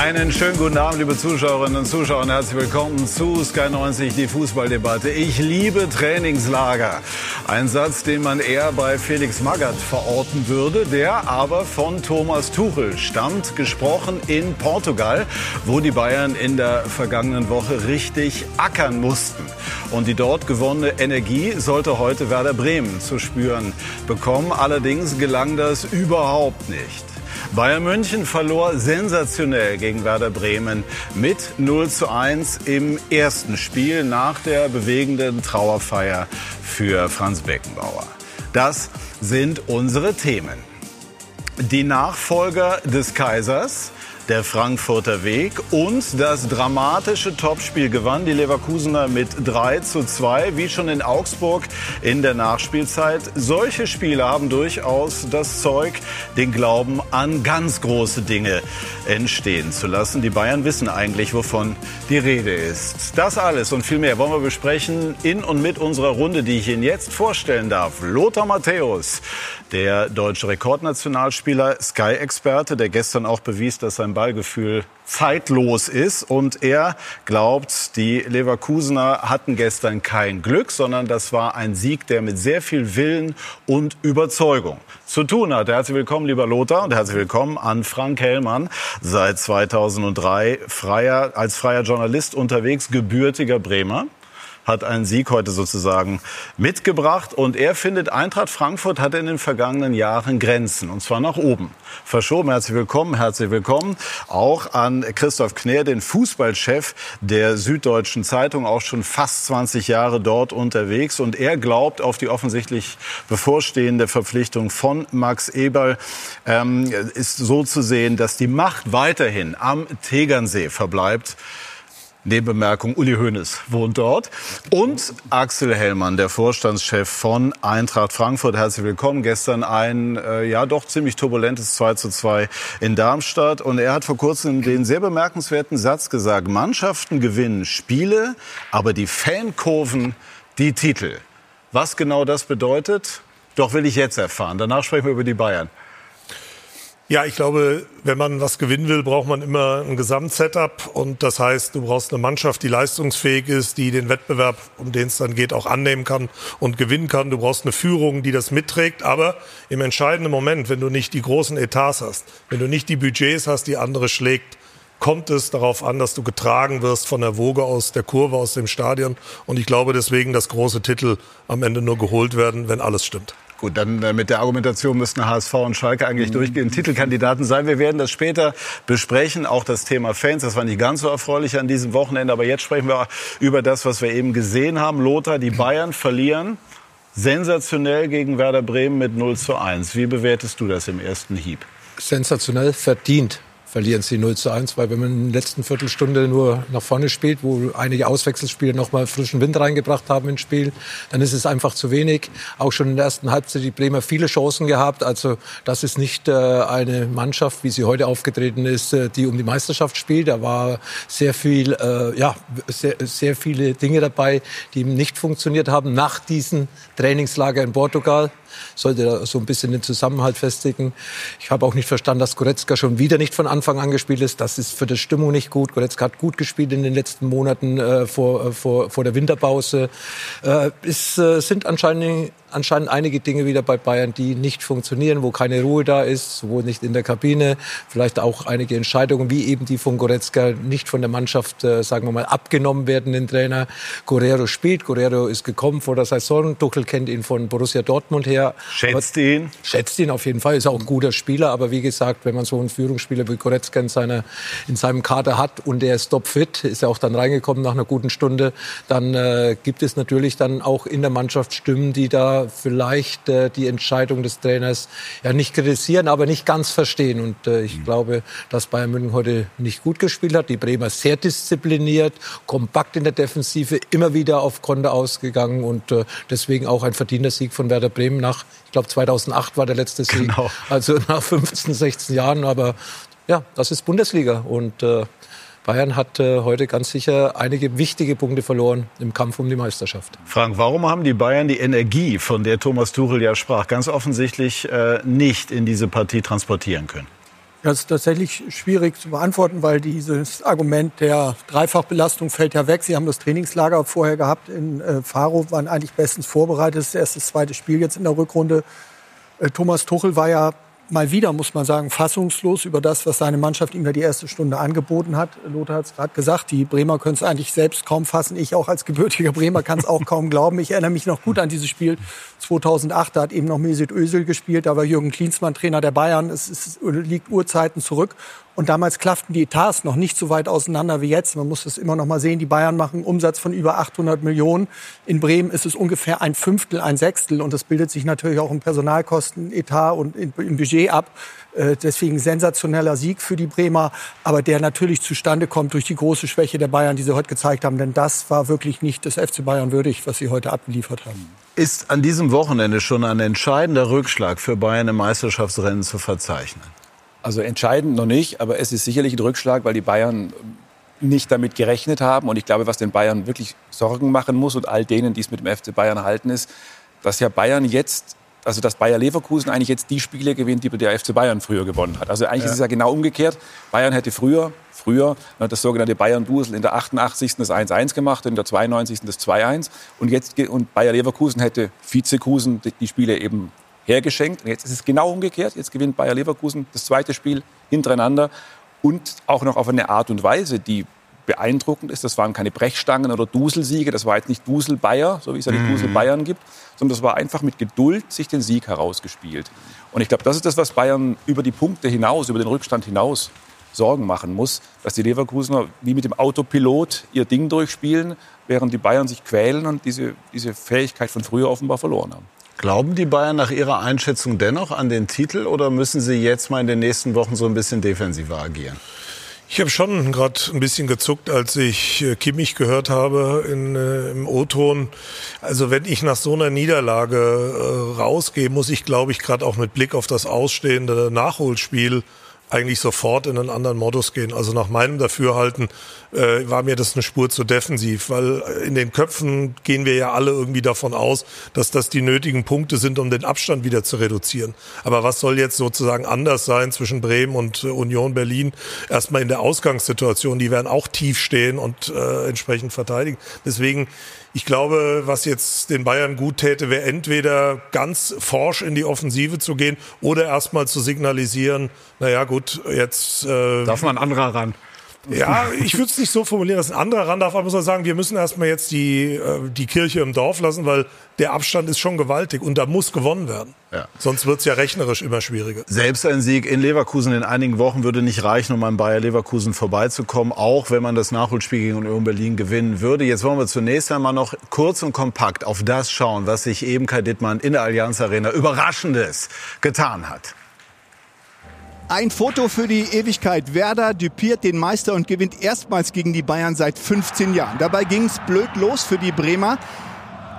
Einen schönen guten Abend, liebe Zuschauerinnen und Zuschauer, und herzlich willkommen zu Sky 90, die Fußballdebatte. Ich liebe Trainingslager. Ein Satz, den man eher bei Felix Magath verorten würde, der aber von Thomas Tuchel stammt, gesprochen in Portugal, wo die Bayern in der vergangenen Woche richtig ackern mussten. Und die dort gewonnene Energie sollte heute Werder Bremen zu spüren bekommen. Allerdings gelang das überhaupt nicht. Bayern München verlor sensationell gegen Werder Bremen mit 0 zu 1 im ersten Spiel nach der bewegenden Trauerfeier für Franz Beckenbauer. Das sind unsere Themen. Die Nachfolger des Kaisers, der Frankfurter Weg und das dramatische Topspiel gewann die Leverkusener mit 3 zu 2, wie schon in Augsburg in der Nachspielzeit. Solche Spiele haben durchaus das Zeug, den Glauben an ganz große Dinge entstehen zu lassen. Die Bayern wissen eigentlich, wovon die Rede ist. Das alles und viel mehr wollen wir besprechen in und mit unserer Runde, die ich Ihnen jetzt vorstellen darf. Lothar Matthäus, der deutsche Rekordnationalspieler, Sky-Experte, der gestern auch bewies, dass sein Ballgefühl zeitlos ist. Und er glaubt, die Leverkusener hatten gestern kein Glück, sondern das war ein Sieg, der mit sehr viel Willen und Überzeugung zu tun hat. Herzlich willkommen, lieber Lothar, und herzlich willkommen an Frank Hellmann, seit 2003 freier, als freier Journalist unterwegs, gebürtiger Bremer hat einen Sieg heute sozusagen mitgebracht. Und er findet, Eintracht Frankfurt hatte in den vergangenen Jahren Grenzen, und zwar nach oben. Verschoben, herzlich willkommen, herzlich willkommen auch an Christoph Kner, den Fußballchef der Süddeutschen Zeitung, auch schon fast 20 Jahre dort unterwegs. Und er glaubt auf die offensichtlich bevorstehende Verpflichtung von Max Eberl, ähm, ist so zu sehen, dass die Macht weiterhin am Tegernsee verbleibt. Nebenbemerkung, Uli Hoeneß wohnt dort. Und Axel Hellmann, der Vorstandschef von Eintracht Frankfurt. Herzlich willkommen. Gestern ein, äh, ja doch ziemlich turbulentes 2 zu 2 in Darmstadt. Und er hat vor kurzem den sehr bemerkenswerten Satz gesagt, Mannschaften gewinnen Spiele, aber die Fankurven die Titel. Was genau das bedeutet, doch will ich jetzt erfahren. Danach sprechen wir über die Bayern. Ja, ich glaube, wenn man was gewinnen will, braucht man immer ein Gesamtsetup. Und das heißt, du brauchst eine Mannschaft, die leistungsfähig ist, die den Wettbewerb, um den es dann geht, auch annehmen kann und gewinnen kann. Du brauchst eine Führung, die das mitträgt. Aber im entscheidenden Moment, wenn du nicht die großen Etats hast, wenn du nicht die Budgets hast, die andere schlägt, kommt es darauf an, dass du getragen wirst von der Woge aus der Kurve, aus dem Stadion. Und ich glaube deswegen, dass große Titel am Ende nur geholt werden, wenn alles stimmt. Gut, dann äh, mit der Argumentation müssten HSV und Schalke eigentlich durchgehend Titelkandidaten sein. Wir werden das später besprechen, auch das Thema Fans. Das war nicht ganz so erfreulich an diesem Wochenende, aber jetzt sprechen wir über das, was wir eben gesehen haben. Lothar, die Bayern verlieren sensationell gegen Werder Bremen mit 0 zu 1. Wie bewertest du das im ersten Hieb? Sensationell verdient verlieren sie 0 zu 1, weil wenn man in der letzten Viertelstunde nur nach vorne spielt, wo einige Auswechselspieler nochmal frischen Wind reingebracht haben ins Spiel, dann ist es einfach zu wenig. Auch schon in der ersten Halbzeit die Bremer viele Chancen gehabt. Also das ist nicht äh, eine Mannschaft, wie sie heute aufgetreten ist, äh, die um die Meisterschaft spielt. Da war sehr viel, äh, ja, sehr, sehr viele Dinge dabei, die nicht funktioniert haben nach diesem Trainingslager in Portugal sollte da so ein bisschen den Zusammenhalt festigen. Ich habe auch nicht verstanden, dass Goretzka schon wieder nicht von Anfang an gespielt ist. Das ist für die Stimmung nicht gut. Goretzka hat gut gespielt in den letzten Monaten äh, vor, äh, vor, vor der Winterpause. Äh, es äh, sind anscheinend anscheinend einige Dinge wieder bei Bayern, die nicht funktionieren, wo keine Ruhe da ist, sowohl nicht in der Kabine, vielleicht auch einige Entscheidungen, wie eben die von Goretzka, nicht von der Mannschaft, äh, sagen wir mal, abgenommen werden, den Trainer. Guerrero spielt, Guerrero ist gekommen vor der Saison, Tuchel kennt ihn von Borussia Dortmund her. Schätzt aber, ihn? Schätzt ihn auf jeden Fall, ist auch ein guter Spieler, aber wie gesagt, wenn man so einen Führungsspieler wie Goretzka in, seiner, in seinem Kader hat und der ist topfit, ist er auch dann reingekommen nach einer guten Stunde, dann äh, gibt es natürlich dann auch in der Mannschaft Stimmen, die da vielleicht äh, die Entscheidung des Trainers ja nicht kritisieren, aber nicht ganz verstehen. Und äh, ich mhm. glaube, dass Bayern München heute nicht gut gespielt hat. Die Bremer sehr diszipliniert, kompakt in der Defensive, immer wieder auf Konter ausgegangen und äh, deswegen auch ein verdienter Sieg von Werder Bremen nach, ich glaube 2008 war der letzte Sieg, genau. also nach 15, 16 Jahren. Aber ja, das ist Bundesliga und äh, Bayern hat äh, heute ganz sicher einige wichtige Punkte verloren im Kampf um die Meisterschaft. Frank, warum haben die Bayern die Energie, von der Thomas Tuchel ja sprach, ganz offensichtlich äh, nicht in diese Partie transportieren können? Das ist tatsächlich schwierig zu beantworten, weil dieses Argument der Dreifachbelastung fällt ja weg. Sie haben das Trainingslager vorher gehabt in äh, Faro, waren eigentlich bestens vorbereitet. Das erste, das zweite Spiel jetzt in der Rückrunde. Äh, Thomas Tuchel war ja mal wieder, muss man sagen, fassungslos über das, was seine Mannschaft ihm da die erste Stunde angeboten hat. Lothar hat es gerade gesagt, die Bremer können es eigentlich selbst kaum fassen. Ich auch als gebürtiger Bremer kann es auch kaum glauben. Ich erinnere mich noch gut an dieses Spiel 2008. Da hat eben noch Mesut Özil gespielt. Da war Jürgen Klinsmann Trainer der Bayern. Es, es liegt Urzeiten zurück. Und damals klafften die Etats noch nicht so weit auseinander wie jetzt. Man muss das immer noch mal sehen. Die Bayern machen Umsatz von über 800 Millionen. In Bremen ist es ungefähr ein Fünftel, ein Sechstel. Und das bildet sich natürlich auch im Personalkostenetat und im Budget ab. Äh, deswegen sensationeller Sieg für die Bremer, aber der natürlich zustande kommt durch die große Schwäche der Bayern, die sie heute gezeigt haben. Denn das war wirklich nicht das FC Bayern würdig, was sie heute abgeliefert haben. Ist an diesem Wochenende schon ein entscheidender Rückschlag für Bayern im Meisterschaftsrennen zu verzeichnen? Also entscheidend noch nicht, aber es ist sicherlich ein Rückschlag, weil die Bayern nicht damit gerechnet haben. Und ich glaube, was den Bayern wirklich Sorgen machen muss und all denen, die es mit dem FC Bayern halten, ist, dass ja Bayern jetzt, also dass Bayer Leverkusen eigentlich jetzt die Spiele gewinnt, die der FC Bayern früher gewonnen hat. Also eigentlich ja. ist es ja genau umgekehrt. Bayern hätte früher, früher das sogenannte Bayern-Dusel in der 88. das 1-1 gemacht, in der 92. das 2-1. Und jetzt und Bayer Leverkusen hätte Vizekusen die Spiele eben hergeschenkt. Und jetzt ist es genau umgekehrt. Jetzt gewinnt Bayer Leverkusen das zweite Spiel hintereinander und auch noch auf eine Art und Weise, die beeindruckend ist. Das waren keine Brechstangen oder Duselsiege. Das war jetzt nicht Dusel Bayer, so wie es ja die mhm. Dusel Bayern gibt, sondern das war einfach mit Geduld sich den Sieg herausgespielt. Und ich glaube, das ist das, was Bayern über die Punkte hinaus, über den Rückstand hinaus Sorgen machen muss, dass die Leverkusener wie mit dem Autopilot ihr Ding durchspielen, während die Bayern sich quälen und diese, diese Fähigkeit von früher offenbar verloren haben. Glauben die Bayern nach Ihrer Einschätzung dennoch an den Titel oder müssen sie jetzt mal in den nächsten Wochen so ein bisschen defensiver agieren? Ich habe schon gerade ein bisschen gezuckt, als ich äh, Kimmich gehört habe in, äh, im O-Ton. Also wenn ich nach so einer Niederlage äh, rausgehe, muss ich, glaube ich, gerade auch mit Blick auf das ausstehende Nachholspiel eigentlich sofort in einen anderen Modus gehen. Also nach meinem Dafürhalten äh, war mir das eine Spur zu defensiv, weil in den Köpfen gehen wir ja alle irgendwie davon aus, dass das die nötigen Punkte sind, um den Abstand wieder zu reduzieren. Aber was soll jetzt sozusagen anders sein zwischen Bremen und äh, Union Berlin? Erstmal in der Ausgangssituation, die werden auch tief stehen und äh, entsprechend verteidigen. Deswegen ich glaube, was jetzt den Bayern gut täte, wäre entweder ganz forsch in die Offensive zu gehen oder erstmal zu signalisieren, naja gut, jetzt... Äh, Darf man anderer ran? Ja, ich würde es nicht so formulieren, dass ein anderer ran darf, aber muss man sagen, wir müssen erstmal jetzt die, äh, die Kirche im Dorf lassen, weil der Abstand ist schon gewaltig und da muss gewonnen werden. Ja. Sonst wird es ja rechnerisch immer schwieriger. Selbst ein Sieg in Leverkusen in einigen Wochen würde nicht reichen, um an Bayer Leverkusen vorbeizukommen, auch wenn man das Nachholspiel gegen Union Berlin gewinnen würde. Jetzt wollen wir zunächst einmal noch kurz und kompakt auf das schauen, was sich eben Kai Dittmann in der Allianz Arena Überraschendes getan hat. Ein Foto für die Ewigkeit. Werder düpiert den Meister und gewinnt erstmals gegen die Bayern seit 15 Jahren. Dabei ging es blöd los für die Bremer.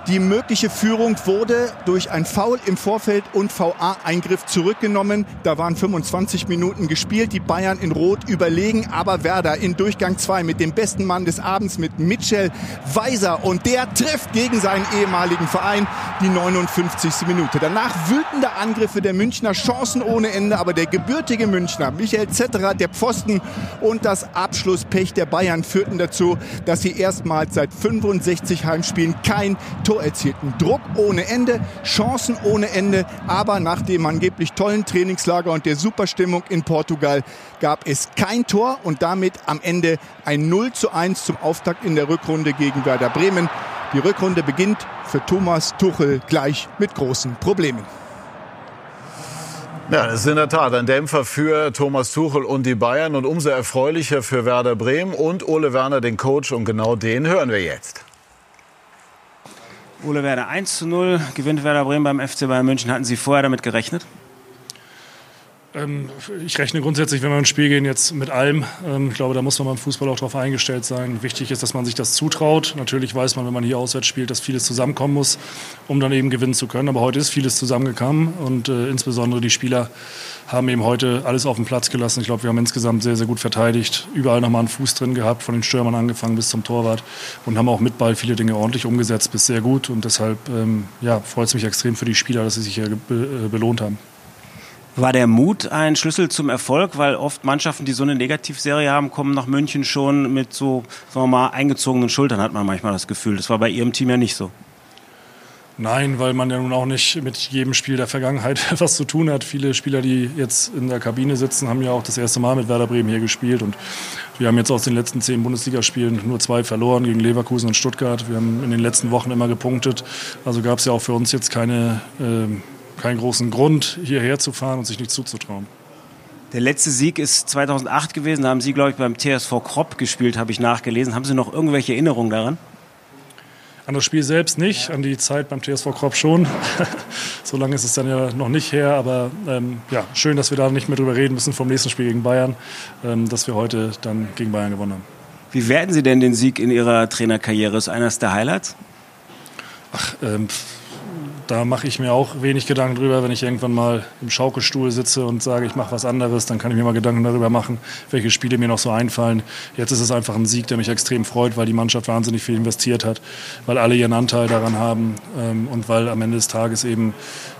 Die mögliche Führung wurde durch ein Foul im Vorfeld und VA-Eingriff zurückgenommen. Da waren 25 Minuten gespielt. Die Bayern in Rot überlegen, aber Werder in Durchgang 2 mit dem besten Mann des Abends, mit Mitchell Weiser. Und der trifft gegen seinen ehemaligen Verein die 59. Minute. Danach wütende Angriffe der Münchner, Chancen ohne Ende, aber der gebürtige Münchner, Michael Zetterer, der Pfosten und das Abschlusspech der Bayern führten dazu, dass sie erstmals seit 65 Heimspielen kein Tor Tor erzielten. Druck ohne Ende, Chancen ohne Ende, aber nach dem angeblich tollen Trainingslager und der Superstimmung in Portugal gab es kein Tor und damit am Ende ein 0 zu 1 zum Auftakt in der Rückrunde gegen Werder Bremen. Die Rückrunde beginnt für Thomas Tuchel gleich mit großen Problemen. Ja, das ist in der Tat ein Dämpfer für Thomas Tuchel und die Bayern und umso erfreulicher für Werder Bremen und Ole Werner, den Coach. Und genau den hören wir jetzt. Ole Werder 1 zu 0, gewinnt Werder Bremen beim FC Bayern München. Hatten Sie vorher damit gerechnet? Ähm, ich rechne grundsätzlich, wenn wir ins Spiel gehen, jetzt mit allem. Ähm, ich glaube, da muss man beim Fußball auch darauf eingestellt sein. Wichtig ist, dass man sich das zutraut. Natürlich weiß man, wenn man hier auswärts spielt, dass vieles zusammenkommen muss, um dann eben gewinnen zu können. Aber heute ist vieles zusammengekommen und äh, insbesondere die Spieler haben eben heute alles auf den Platz gelassen. Ich glaube, wir haben insgesamt sehr, sehr gut verteidigt. Überall nochmal einen Fuß drin gehabt, von den Stürmern angefangen bis zum Torwart und haben auch mit Ball viele Dinge ordentlich umgesetzt, bis sehr gut. Und deshalb ähm, ja, freut es mich extrem für die Spieler, dass sie sich hier be äh, belohnt haben. War der Mut ein Schlüssel zum Erfolg? Weil oft Mannschaften, die so eine Negativserie haben, kommen nach München schon mit so, sagen wir mal, eingezogenen Schultern, hat man manchmal das Gefühl. Das war bei Ihrem Team ja nicht so. Nein, weil man ja nun auch nicht mit jedem Spiel der Vergangenheit was zu tun hat. Viele Spieler, die jetzt in der Kabine sitzen, haben ja auch das erste Mal mit Werder Bremen hier gespielt. Und wir haben jetzt aus den letzten zehn Bundesligaspielen nur zwei verloren gegen Leverkusen und Stuttgart. Wir haben in den letzten Wochen immer gepunktet. Also gab es ja auch für uns jetzt keine, äh, keinen großen Grund, hierher zu fahren und sich nicht zuzutrauen. Der letzte Sieg ist 2008 gewesen. Da haben Sie, glaube ich, beim TSV Kropp gespielt, habe ich nachgelesen. Haben Sie noch irgendwelche Erinnerungen daran? An das Spiel selbst nicht, an die Zeit beim TSV Kropp schon. so lange ist es dann ja noch nicht her, aber ähm, ja, schön, dass wir da nicht mehr drüber reden müssen vom nächsten Spiel gegen Bayern, ähm, dass wir heute dann gegen Bayern gewonnen haben. Wie werten Sie denn den Sieg in Ihrer Trainerkarriere? Ist eines der Highlights? Ach, ähm, da mache ich mir auch wenig Gedanken drüber. Wenn ich irgendwann mal im Schaukelstuhl sitze und sage, ich mache was anderes, dann kann ich mir mal Gedanken darüber machen, welche Spiele mir noch so einfallen. Jetzt ist es einfach ein Sieg, der mich extrem freut, weil die Mannschaft wahnsinnig viel investiert hat, weil alle ihren Anteil daran haben ähm, und weil am Ende des Tages eben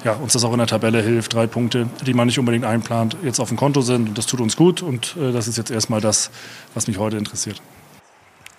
ja, uns das auch in der Tabelle hilft. Drei Punkte, die man nicht unbedingt einplant, jetzt auf dem Konto sind. Und das tut uns gut und äh, das ist jetzt erstmal das, was mich heute interessiert.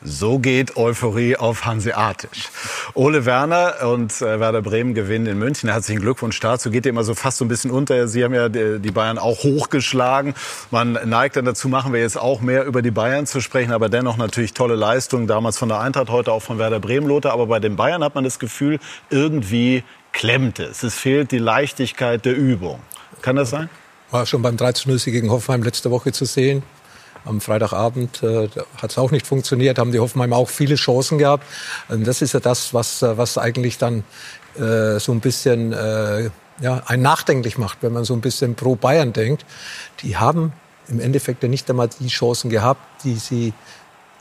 So geht Euphorie auf Hanseatisch. Ole Werner und äh, Werder Bremen gewinnen in München. Herzlichen Glückwunsch dazu. Geht immer so fast so ein bisschen unter. Sie haben ja die Bayern auch hochgeschlagen. Man neigt dann dazu, machen wir jetzt auch mehr über die Bayern zu sprechen. Aber dennoch natürlich tolle Leistung. Damals von der Eintracht, heute auch von Werder Bremen, Lothar. Aber bei den Bayern hat man das Gefühl, irgendwie klemmt es. Es fehlt die Leichtigkeit der Übung. Kann das sein? War schon beim 13-0 gegen Hoffenheim letzte Woche zu sehen am Freitagabend äh, hat es auch nicht funktioniert, haben die Hoffenheim auch viele Chancen gehabt. Und das ist ja das, was, äh, was eigentlich dann äh, so ein bisschen äh, ja, ein nachdenklich macht, wenn man so ein bisschen pro Bayern denkt. Die haben im Endeffekt ja nicht einmal die Chancen gehabt, die sie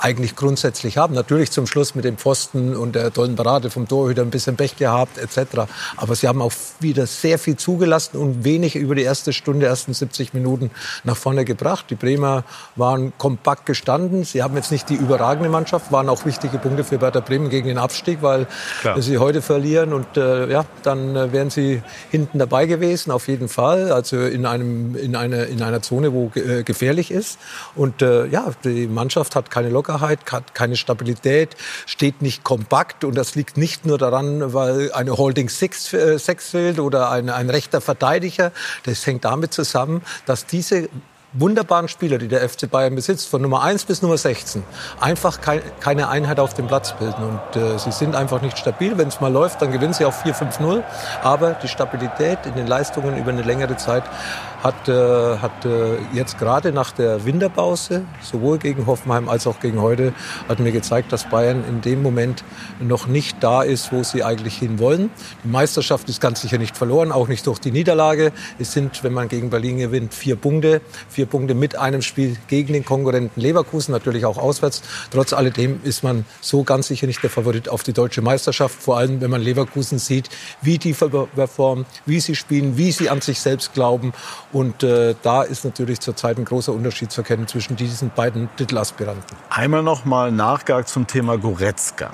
eigentlich grundsätzlich haben. Natürlich zum Schluss mit dem Pfosten und der tollen Parade vom Torhüter ein bisschen Pech gehabt etc. Aber sie haben auch wieder sehr viel zugelassen und wenig über die erste Stunde, ersten 70 Minuten nach vorne gebracht. Die Bremer waren kompakt gestanden. Sie haben jetzt nicht die überragende Mannschaft, waren auch wichtige Punkte für Werder Bremen gegen den Abstieg, weil Klar. sie heute verlieren und äh, ja, dann äh, wären sie hinten dabei gewesen, auf jeden Fall. Also in einem in einer in einer Zone, wo äh, gefährlich ist. Und äh, ja, die Mannschaft hat keine Lockerheit Lockerheit, hat keine Stabilität, steht nicht kompakt. Und das liegt nicht nur daran, weil eine Holding Six, äh, Six fehlt oder ein, ein rechter Verteidiger. Das hängt damit zusammen, dass diese wunderbaren Spieler, die der FC Bayern besitzt, von Nummer 1 bis Nummer 16, einfach keine Einheit auf dem Platz bilden. Und äh, sie sind einfach nicht stabil. Wenn es mal läuft, dann gewinnen sie auch 4-5-0. Aber die Stabilität in den Leistungen über eine längere Zeit hat, äh, hat äh, jetzt gerade nach der Winterpause, sowohl gegen Hoffenheim als auch gegen heute, hat mir gezeigt, dass Bayern in dem Moment noch nicht da ist, wo sie eigentlich hinwollen. Die Meisterschaft ist ganz sicher nicht verloren, auch nicht durch die Niederlage. Es sind, wenn man gegen Berlin gewinnt, vier Punkte. Vier Punkte mit einem Spiel gegen den Konkurrenten Leverkusen, natürlich auch auswärts. Trotz alledem ist man so ganz sicher nicht der Favorit auf die deutsche Meisterschaft. Vor allem, wenn man Leverkusen sieht, wie die performen, wie sie spielen, wie sie an sich selbst glauben. Und äh, da ist natürlich zurzeit ein großer Unterschied zu erkennen zwischen diesen beiden Titelaspiranten. Einmal noch mal Nachgang zum Thema Goretzka.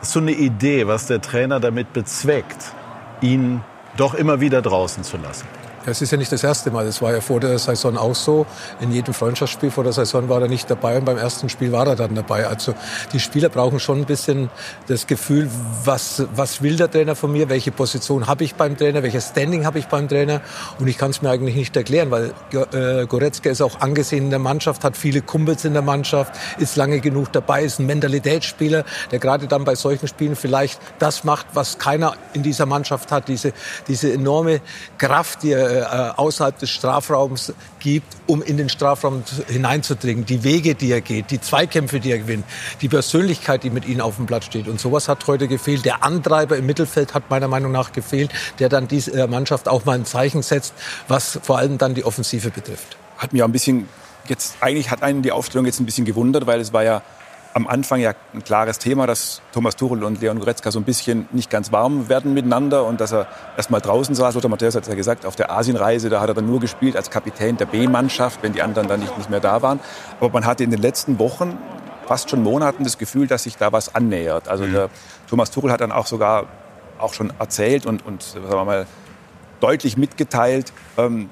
Hast du eine Idee, was der Trainer damit bezweckt, ihn doch immer wieder draußen zu lassen? Es ist ja nicht das erste Mal. Das war ja vor der Saison auch so. In jedem Freundschaftsspiel vor der Saison war er nicht dabei und beim ersten Spiel war er dann dabei. Also die Spieler brauchen schon ein bisschen das Gefühl, was, was will der Trainer von mir? Welche Position habe ich beim Trainer? Welches Standing habe ich beim Trainer? Und ich kann es mir eigentlich nicht erklären, weil äh, Goretzka ist auch angesehen in der Mannschaft, hat viele Kumpels in der Mannschaft, ist lange genug dabei, ist ein Mentalitätsspieler, der gerade dann bei solchen Spielen vielleicht das macht, was keiner in dieser Mannschaft hat. Diese, diese enorme Kraft, die er äh, außerhalb des Strafraums gibt, um in den Strafraum hineinzudringen. Die Wege, die er geht, die Zweikämpfe, die er gewinnt, die Persönlichkeit, die mit ihm auf dem Blatt steht. Und sowas hat heute gefehlt. Der Antreiber im Mittelfeld hat meiner Meinung nach gefehlt, der dann dieser Mannschaft auch mal ein Zeichen setzt, was vor allem dann die Offensive betrifft. Hat mir ein bisschen jetzt eigentlich hat einen die Aufstellung jetzt ein bisschen gewundert, weil es war ja am Anfang ja ein klares Thema, dass Thomas Tuchel und Leon Goretzka so ein bisschen nicht ganz warm werden miteinander und dass er erst mal draußen saß. Lothar Matthäus hat es ja gesagt, auf der Asienreise, da hat er dann nur gespielt als Kapitän der B-Mannschaft, wenn die anderen dann nicht, nicht mehr da waren. Aber man hatte in den letzten Wochen, fast schon Monaten, das Gefühl, dass sich da was annähert. Also mhm. Thomas Tuchel hat dann auch sogar auch schon erzählt und, und sagen wir mal, deutlich mitgeteilt, ähm,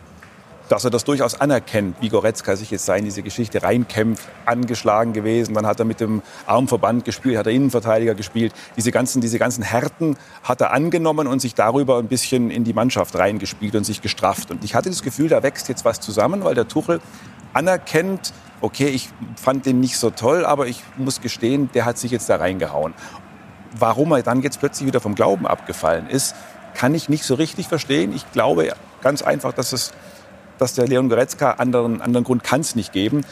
dass er das durchaus anerkennt, wie Goretzka sich jetzt in diese Geschichte reinkämpft, angeschlagen gewesen, dann hat er mit dem Armverband gespielt, hat er Innenverteidiger gespielt. Diese ganzen, diese ganzen Härten hat er angenommen und sich darüber ein bisschen in die Mannschaft reingespielt und sich gestrafft. Und ich hatte das Gefühl, da wächst jetzt was zusammen, weil der Tuchel anerkennt, okay, ich fand den nicht so toll, aber ich muss gestehen, der hat sich jetzt da reingehauen. Warum er dann jetzt plötzlich wieder vom Glauben abgefallen ist, kann ich nicht so richtig verstehen. Ich glaube ganz einfach, dass es dass der Leon Goretzka, anderen, anderen Grund kann es nicht geben,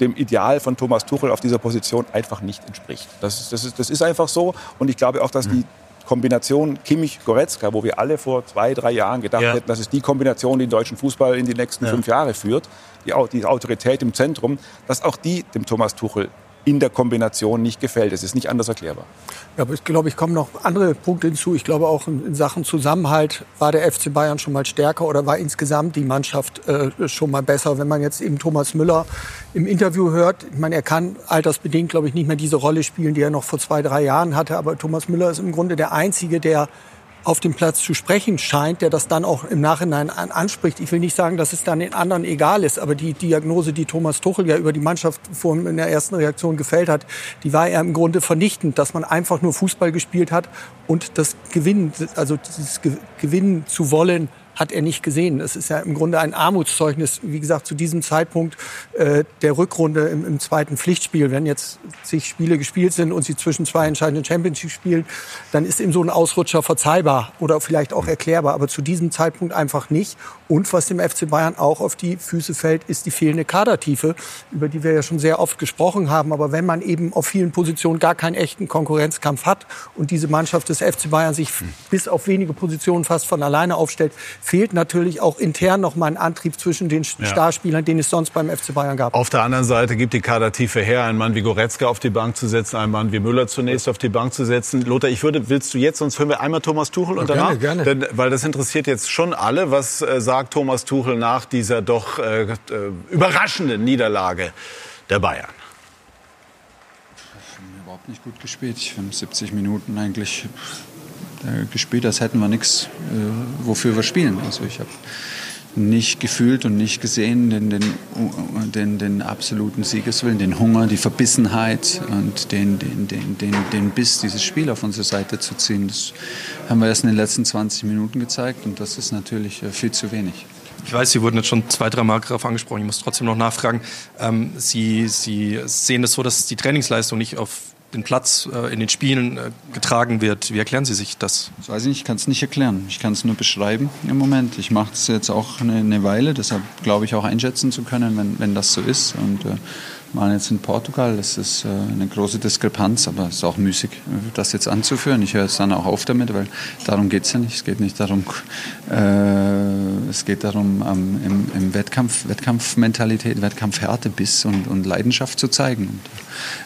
dem Ideal von Thomas Tuchel auf dieser Position einfach nicht entspricht. Das ist, das ist, das ist einfach so. Und ich glaube auch, dass die Kombination Kimmich-Goretzka, wo wir alle vor zwei, drei Jahren gedacht ja. hätten, das ist die Kombination, die den deutschen Fußball in die nächsten ja. fünf Jahre führt, die, die Autorität im Zentrum, dass auch die dem Thomas Tuchel in der Kombination nicht gefällt. Es ist nicht anders erklärbar. Ja, aber ich glaube, ich komme noch andere Punkte hinzu. Ich glaube auch in, Sachen Zusammenhalt war der FC Bayern schon mal stärker oder war insgesamt die Mannschaft äh, schon mal besser. Wenn man jetzt eben Thomas Müller im Interview hört, ich meine, er kann altersbedingt, glaube ich, nicht mehr diese Rolle spielen, die er noch vor zwei, drei Jahren hatte. Aber Thomas Müller ist im Grunde der Einzige, der auf dem Platz zu sprechen scheint, der das dann auch im Nachhinein an, anspricht. Ich will nicht sagen, dass es dann den anderen egal ist, aber die Diagnose, die Thomas Tuchel ja über die Mannschaft vor, in der ersten Reaktion gefällt hat, die war ja im Grunde vernichtend, dass man einfach nur Fußball gespielt hat und das Gewinnen, also dieses Gewinnen zu wollen, hat er nicht gesehen. Es ist ja im Grunde ein Armutszeugnis, wie gesagt, zu diesem Zeitpunkt äh, der Rückrunde im, im, zweiten Pflichtspiel. Wenn jetzt sich Spiele gespielt sind und sie zwischen zwei entscheidenden Championship spielen, dann ist eben so ein Ausrutscher verzeihbar oder vielleicht auch erklärbar, aber zu diesem Zeitpunkt einfach nicht. Und was dem FC Bayern auch auf die Füße fällt, ist die fehlende Kadertiefe, über die wir ja schon sehr oft gesprochen haben. Aber wenn man eben auf vielen Positionen gar keinen echten Konkurrenzkampf hat und diese Mannschaft des FC Bayern sich bis auf wenige Positionen fast von alleine aufstellt, fehlt natürlich auch intern noch mal ein Antrieb zwischen den ja. Starspielern, den es sonst beim FC Bayern gab. Auf der anderen Seite gibt die Kadertiefe her, einen Mann wie Goretzka auf die Bank zu setzen, einen Mann wie Müller zunächst auf die Bank zu setzen. Lothar, ich würde, willst du jetzt, sonst hören wir einmal Thomas Tuchel und danach? Gerne, gerne. Denn, weil das interessiert jetzt schon alle. Was äh, sagt Thomas Tuchel nach dieser doch äh, äh, überraschenden Niederlage der Bayern? überhaupt nicht gut gespielt. Ich finde 70 Minuten eigentlich äh, gespielt, als hätten wir nichts, äh, wofür wir spielen. Also ich habe nicht gefühlt und nicht gesehen den, den, den, den, absoluten Siegeswillen, den Hunger, die Verbissenheit und den, den, den, den, den Biss, dieses Spiel auf unsere Seite zu ziehen. Das haben wir erst in den letzten 20 Minuten gezeigt und das ist natürlich äh, viel zu wenig. Ich weiß, Sie wurden jetzt schon zwei, drei Mal darauf angesprochen. Ich muss trotzdem noch nachfragen. Ähm, Sie, Sie sehen es das so, dass die Trainingsleistung nicht auf den Platz äh, in den Spielen äh, getragen wird. Wie erklären Sie sich das? Das weiß ich nicht, ich kann es nicht erklären. Ich kann es nur beschreiben im Moment. Ich mache es jetzt auch eine, eine, Weile, deshalb glaube ich auch einschätzen zu können, wenn, wenn das so ist. Und äh, waren jetzt in Portugal. Das ist äh, eine große Diskrepanz, aber es ist auch müßig, das jetzt anzuführen. Ich höre jetzt dann auch auf damit, weil darum geht es ja nicht. Es geht nicht darum, äh, es geht darum, ähm, im, im, Wettkampf, Wettkampfmentalität, Wettkampfhärte Biss und, und Leidenschaft zu zeigen.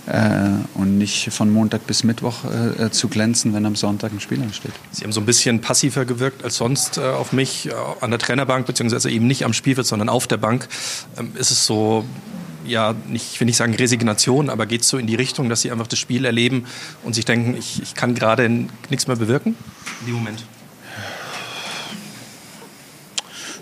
Und, äh, und nicht von Montag bis Mittwoch äh, zu glänzen, wenn am Sonntag ein Spiel ansteht. Sie haben so ein bisschen passiver gewirkt als sonst äh, auf mich äh, an der Trainerbank, beziehungsweise eben nicht am Spielfeld, sondern auf der Bank. Ähm, ist es so, ja, nicht, ich will nicht sagen Resignation, aber geht es so in die Richtung, dass sie einfach das Spiel erleben und sich denken, ich, ich kann gerade nichts mehr bewirken in dem Moment?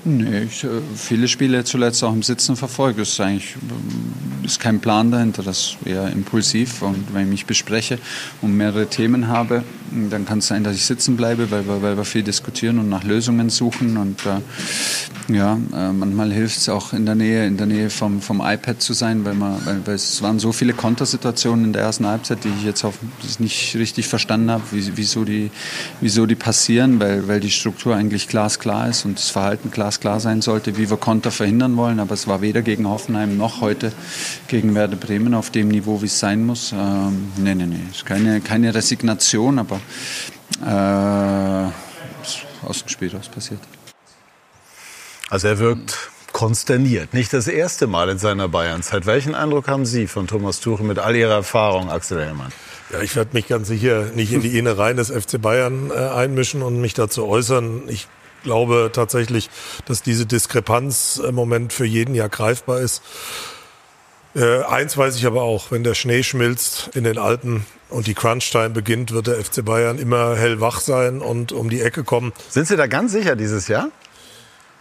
Nee, ich, äh, viele Spiele zuletzt auch im Sitzen verfolge. Es ist eigentlich ähm, ist kein Plan dahinter, das ist eher impulsiv. Und wenn ich mich bespreche und mehrere Themen habe, dann kann es sein, dass ich sitzen bleibe, weil wir, weil wir viel diskutieren und nach Lösungen suchen. Und äh, ja, äh, manchmal hilft es auch in der Nähe, in der Nähe vom, vom iPad zu sein, weil, man, weil, weil es waren so viele Kontersituationen in der ersten Halbzeit, die ich jetzt auch nicht richtig verstanden habe, wie, wieso, die, wieso die passieren, weil, weil die Struktur eigentlich glasklar ist und das Verhalten klar glasklar sein sollte, wie wir Konter verhindern wollen. Aber es war weder gegen Hoffenheim noch heute gegen Werder Bremen auf dem Niveau, wie es sein muss. Ähm, nee, nee, nee. Es ist keine, keine Resignation, aber äh, aus dem Spiel raus passiert. Also er wirkt konsterniert. Nicht das erste Mal in seiner Bayernzeit. Welchen Eindruck haben Sie von Thomas Tuchel mit all Ihrer Erfahrung, Axel Hellmann? Ja, ich werde mich ganz sicher nicht in die Innereien des FC Bayern äh, einmischen und mich dazu äußern. Ich glaube tatsächlich, dass diese Diskrepanz im Moment für jeden ja greifbar ist. Äh, eins weiß ich aber auch, wenn der Schnee schmilzt in den Alpen und die Crunch-Time beginnt, wird der FC Bayern immer hellwach sein und um die Ecke kommen. Sind Sie da ganz sicher dieses Jahr?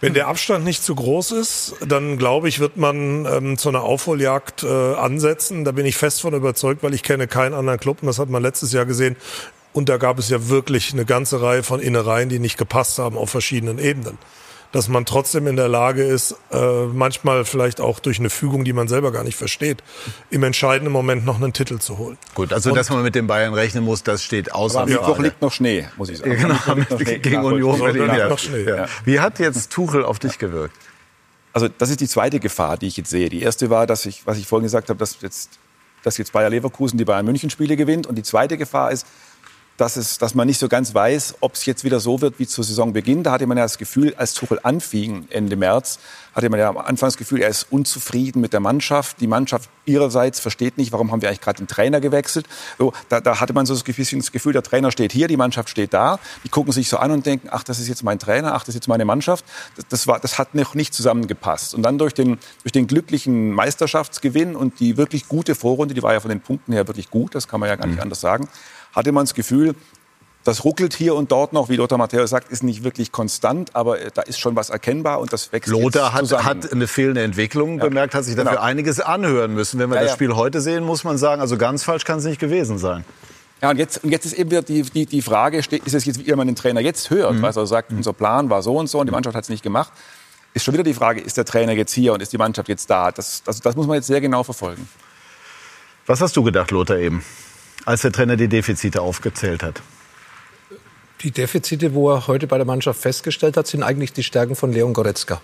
Wenn der Abstand nicht zu groß ist, dann glaube ich, wird man ähm, zu einer Aufholjagd äh, ansetzen. Da bin ich fest von überzeugt, weil ich kenne keinen anderen Club. Und das hat man letztes Jahr gesehen. Und da gab es ja wirklich eine ganze Reihe von Innereien, die nicht gepasst haben auf verschiedenen Ebenen dass man trotzdem in der Lage ist, äh, manchmal vielleicht auch durch eine Fügung, die man selber gar nicht versteht, im entscheidenden Moment noch einen Titel zu holen. Gut, also Und, dass man mit den Bayern rechnen muss, das steht außer Frage. Mittwoch liegt noch Schnee, muss ich sagen. Genau, gegen Union Berlin. Noch Schnee. Ja. Wie hat jetzt Tuchel auf dich gewirkt? Also das ist die zweite Gefahr, die ich jetzt sehe. Die erste war, dass ich, was ich vorhin gesagt habe, dass jetzt, dass jetzt Bayer Leverkusen die Bayern München Spiele gewinnt. Und die zweite Gefahr ist, dass, es, dass man nicht so ganz weiß, ob es jetzt wieder so wird wie zur Saisonbeginn. Da hatte man ja das Gefühl, als Tuchel anfing Ende März, hatte man ja am Anfang das Gefühl, er ist unzufrieden mit der Mannschaft. Die Mannschaft ihrerseits versteht nicht, warum haben wir eigentlich gerade den Trainer gewechselt. So, da, da hatte man so das Gefühl, der Trainer steht hier, die Mannschaft steht da. Die gucken sich so an und denken, ach, das ist jetzt mein Trainer, ach, das ist jetzt meine Mannschaft. Das, das, war, das hat noch nicht zusammengepasst. Und dann durch den, durch den glücklichen Meisterschaftsgewinn und die wirklich gute Vorrunde, die war ja von den Punkten her wirklich gut, das kann man ja gar nicht mhm. anders sagen, hatte man das Gefühl, das ruckelt hier und dort noch, wie Lothar Matthäus sagt, ist nicht wirklich konstant, aber äh, da ist schon was erkennbar und das wächst Lothar hat, hat eine fehlende Entwicklung ja. bemerkt, hat sich dafür genau. einiges anhören müssen. Wenn wir ja, das Spiel heute sehen, muss man sagen, also ganz falsch kann es nicht gewesen sein. Ja, und jetzt, und jetzt ist eben wieder die, die, die Frage, ist es jetzt, wie man den Trainer jetzt hört, mhm. weil er sagt, unser Plan war so und so und die Mannschaft hat es nicht gemacht, ist schon wieder die Frage, ist der Trainer jetzt hier und ist die Mannschaft jetzt da? Das, das, das muss man jetzt sehr genau verfolgen. Was hast du gedacht, Lothar, eben? Als der Trainer die Defizite aufgezählt hat? Die Defizite, wo er heute bei der Mannschaft festgestellt hat, sind eigentlich die Stärken von Leon Goretzka.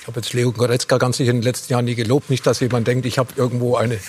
Ich habe jetzt Leo Goretzka ganz sicher in den letzten Jahren nie gelobt. Nicht, dass jemand denkt, ich habe irgendwo eine.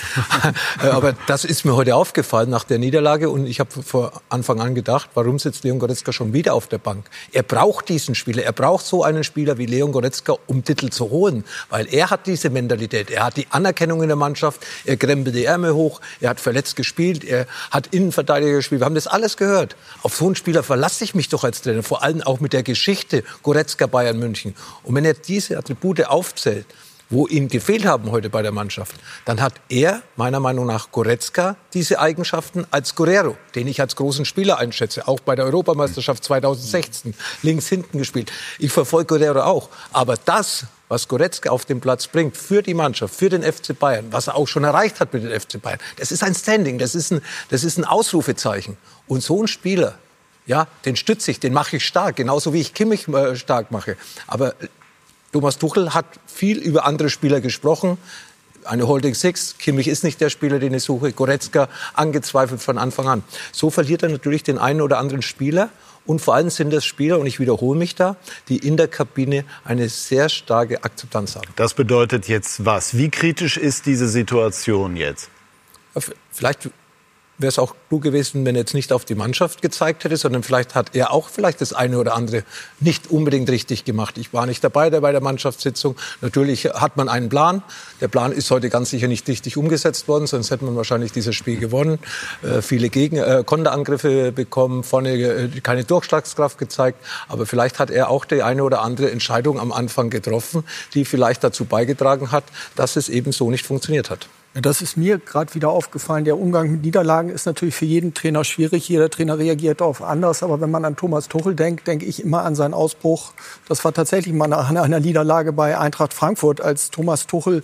Äh, aber das ist mir heute aufgefallen nach der Niederlage. Und ich habe vor Anfang an gedacht, warum sitzt Leon Goretzka schon wieder auf der Bank? Er braucht diesen Spieler. Er braucht so einen Spieler wie Leon Goretzka, um Titel zu holen. Weil er hat diese Mentalität. Er hat die Anerkennung in der Mannschaft. Er krempelt die Ärmel hoch. Er hat verletzt gespielt. Er hat Innenverteidiger gespielt. Wir haben das alles gehört. Auf so einen Spieler verlasse ich mich doch als Trainer. Vor allem auch mit der Geschichte Goretzka Bayern München. Und wenn er diese Attribute Attribute aufzählt, wo ihm gefehlt haben heute bei der Mannschaft, dann hat er meiner Meinung nach Goretzka diese Eigenschaften als Guerrero, den ich als großen Spieler einschätze, auch bei der Europameisterschaft 2016 links hinten gespielt. Ich verfolge Guerrero auch, aber das was Goretzka auf den Platz bringt für die Mannschaft, für den FC Bayern, was er auch schon erreicht hat mit dem FC Bayern, das ist ein Standing, das ist ein, das ist ein Ausrufezeichen. Und so ein Spieler, ja, den stütze ich, den mache ich stark, genauso wie ich Kimmich äh, stark mache. Aber Thomas Tuchel hat viel über andere Spieler gesprochen. Eine Holding Six, Kimmich ist nicht der Spieler, den ich suche, Goretzka angezweifelt von Anfang an. So verliert er natürlich den einen oder anderen Spieler. Und vor allem sind das Spieler, und ich wiederhole mich da, die in der Kabine eine sehr starke Akzeptanz haben. Das bedeutet jetzt was? Wie kritisch ist diese Situation jetzt? Vielleicht wäre es auch klug gewesen, wenn er jetzt nicht auf die Mannschaft gezeigt hätte, sondern vielleicht hat er auch vielleicht das eine oder andere nicht unbedingt richtig gemacht. Ich war nicht dabei bei der Mannschaftssitzung. Natürlich hat man einen Plan. Der Plan ist heute ganz sicher nicht richtig umgesetzt worden, sonst hätte man wahrscheinlich dieses Spiel gewonnen. Äh, viele Gegen äh, Konterangriffe bekommen, vorne äh, keine Durchschlagskraft gezeigt. Aber vielleicht hat er auch die eine oder andere Entscheidung am Anfang getroffen, die vielleicht dazu beigetragen hat, dass es eben so nicht funktioniert hat. Ja, das ist mir gerade wieder aufgefallen. Der Umgang mit Niederlagen ist natürlich für jeden Trainer schwierig. Jeder Trainer reagiert darauf anders. Aber wenn man an Thomas Tuchel denkt, denke ich immer an seinen Ausbruch. Das war tatsächlich mal nach einer Niederlage bei Eintracht Frankfurt, als Thomas Tuchel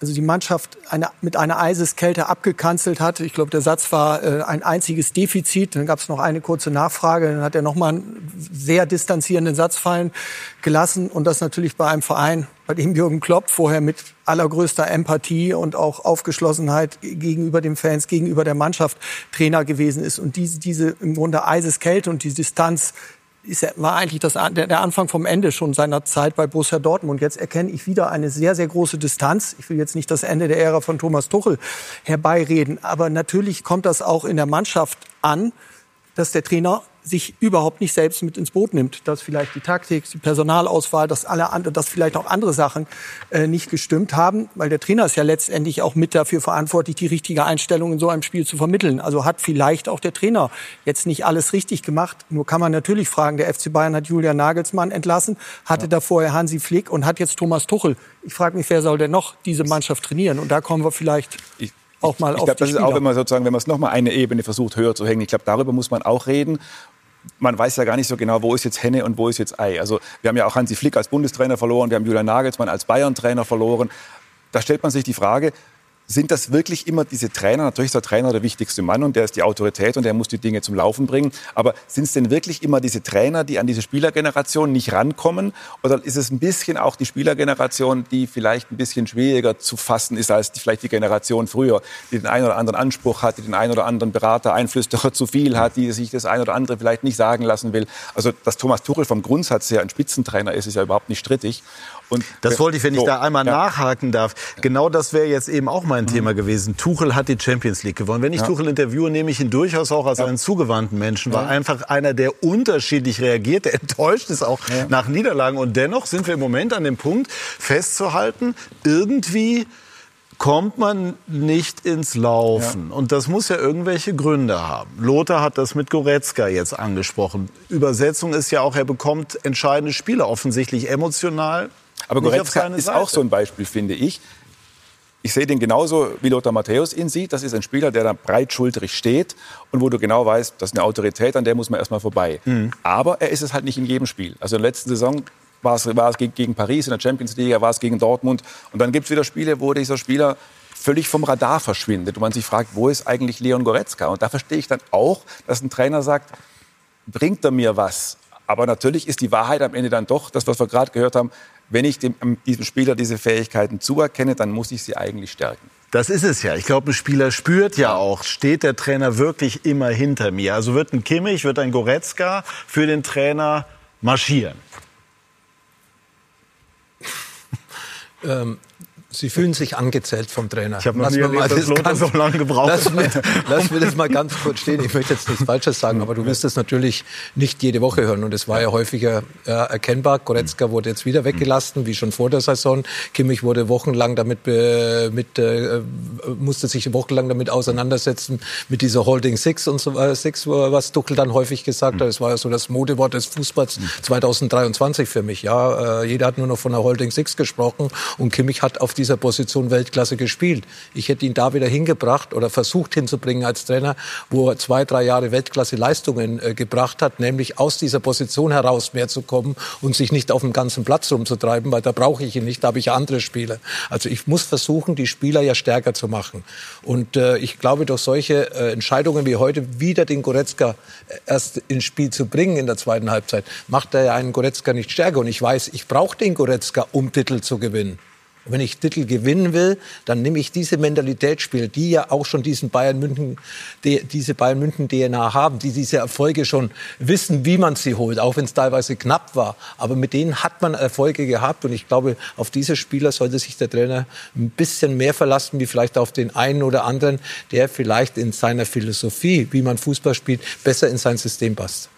also die Mannschaft eine, mit einer Eiseskälte abgekanzelt hat. Ich glaube, der Satz war äh, ein einziges Defizit. Dann gab es noch eine kurze Nachfrage. Dann hat er nochmal einen sehr distanzierenden Satz fallen gelassen. Und das natürlich bei einem Verein, bei dem Jürgen Klopp vorher mit allergrößter Empathie und auch Aufgeschlossenheit gegenüber den Fans, gegenüber der Mannschaft Trainer gewesen ist. Und diese, diese im Grunde Eiseskälte und die Distanz ist, war eigentlich das, der, Anfang vom Ende schon seiner Zeit bei Borussia Dortmund. Jetzt erkenne ich wieder eine sehr, sehr große Distanz. Ich will jetzt nicht das Ende der Ära von Thomas Tuchel herbeireden, aber natürlich kommt das auch in der Mannschaft an, dass der Trainer sich überhaupt nicht selbst mit ins Boot nimmt. Dass vielleicht die Taktik, die Personalauswahl, dass, alle, dass vielleicht auch andere Sachen äh, nicht gestimmt haben. Weil der Trainer ist ja letztendlich auch mit dafür verantwortlich, die richtige Einstellung in so einem Spiel zu vermitteln. Also hat vielleicht auch der Trainer jetzt nicht alles richtig gemacht. Nur kann man natürlich fragen, der FC Bayern hat Julian Nagelsmann entlassen, hatte ja. da vorher Hansi Flick und hat jetzt Thomas Tuchel. Ich frage mich, wer soll denn noch diese Mannschaft trainieren? Und da kommen wir vielleicht... Ich auch mal ich, ich glaube, das ist auch, wenn man sozusagen, wenn man es noch mal eine Ebene versucht höher zu hängen. Ich glaube, darüber muss man auch reden man weiß ja gar nicht so genau, wo ist jetzt Henne und wo ist jetzt Ei. Also wir haben ja auch Hansi Flick als Bundestrainer verloren, wir haben Julian Nagelsmann als Bayern-Trainer verloren. Da stellt man sich die Frage, sind das wirklich immer diese Trainer? Natürlich ist der Trainer der wichtigste Mann und der ist die Autorität und der muss die Dinge zum Laufen bringen. Aber sind es denn wirklich immer diese Trainer, die an diese Spielergeneration nicht rankommen? Oder ist es ein bisschen auch die Spielergeneration, die vielleicht ein bisschen schwieriger zu fassen ist als die, vielleicht die Generation früher, die den einen oder anderen Anspruch hat, die den einen oder anderen Berater, Einflüsterer zu viel hat, die sich das ein oder andere vielleicht nicht sagen lassen will? Also, dass Thomas Tuchel vom Grundsatz her ein Spitzentrainer ist, ist ja überhaupt nicht strittig. Und das wollte ich, wenn ich da einmal ja. nachhaken darf. Genau das wäre jetzt eben auch mein mhm. Thema gewesen. Tuchel hat die Champions League gewonnen. Wenn ich ja. Tuchel interviewe, nehme ich ihn durchaus auch als ja. einen zugewandten Menschen, war einfach einer, der unterschiedlich reagiert, der enttäuscht ist auch nach Niederlagen. Und dennoch sind wir im Moment an dem Punkt festzuhalten, irgendwie kommt man nicht ins Laufen. Ja. Und das muss ja irgendwelche Gründe haben. Lothar hat das mit Goretzka jetzt angesprochen. Übersetzung ist ja auch, er bekommt entscheidende Spiele, offensichtlich emotional aber Goretzka ist auch so ein Beispiel, finde ich. Ich sehe den genauso, wie Lothar Matthäus ihn sieht. Das ist ein Spieler, der da breitschultrig steht und wo du genau weißt, das ist eine Autorität, an der muss man erstmal vorbei. Mhm. Aber er ist es halt nicht in jedem Spiel. Also in der letzten Saison war es, war es gegen Paris in der Champions League, war es gegen Dortmund. Und dann gibt es wieder Spiele, wo dieser Spieler völlig vom Radar verschwindet und man sich fragt, wo ist eigentlich Leon Goretzka? Und da verstehe ich dann auch, dass ein Trainer sagt, bringt er mir was? Aber natürlich ist die Wahrheit am Ende dann doch, das, was wir gerade gehört haben, wenn ich dem, diesem Spieler diese Fähigkeiten zuerkenne, dann muss ich sie eigentlich stärken. Das ist es ja. Ich glaube, ein Spieler spürt ja auch, steht der Trainer wirklich immer hinter mir. Also wird ein Kimmich, wird ein Goretzka für den Trainer marschieren. ähm, Sie fühlen sich angezählt vom Trainer. Ich habe noch nie erlebt, dass Lothar so lange gebraucht lass mir, lass mir das mal ganz kurz stehen. Ich möchte jetzt nichts Falsches sagen, aber du wirst es natürlich nicht jede Woche hören. Und es war ja häufiger äh, erkennbar. Goretzka wurde jetzt wieder weggelassen, wie schon vor der Saison. Kimmich wurde wochenlang damit, äh, mit, äh, musste sich wochenlang damit auseinandersetzen, mit dieser Holding Six und so äh, Six, was Duckel dann häufig gesagt hat. Es war ja so das Modewort des Fußballs 2023 für mich. Ja, äh, jeder hat nur noch von der Holding Six gesprochen und Kimmich hat auf dieser Position Weltklasse gespielt. Ich hätte ihn da wieder hingebracht oder versucht hinzubringen als Trainer, wo er zwei, drei Jahre Weltklasse-Leistungen äh, gebracht hat, nämlich aus dieser Position heraus mehr zu kommen und sich nicht auf dem ganzen Platz rumzutreiben, weil da brauche ich ihn nicht, da habe ich andere Spieler. Also ich muss versuchen, die Spieler ja stärker zu machen. Und äh, ich glaube, durch solche äh, Entscheidungen wie heute wieder den Goretzka äh, erst ins Spiel zu bringen in der zweiten Halbzeit, macht er ja einen Goretzka nicht stärker. Und ich weiß, ich brauche den Goretzka, um Titel zu gewinnen. Und wenn ich Titel gewinnen will, dann nehme ich diese Mentalitätsspieler, die ja auch schon diesen Bayern München, die, diese Bayern München DNA haben, die diese Erfolge schon wissen, wie man sie holt, auch wenn es teilweise knapp war. Aber mit denen hat man Erfolge gehabt und ich glaube, auf diese Spieler sollte sich der Trainer ein bisschen mehr verlassen, wie vielleicht auf den einen oder anderen, der vielleicht in seiner Philosophie, wie man Fußball spielt, besser in sein System passt.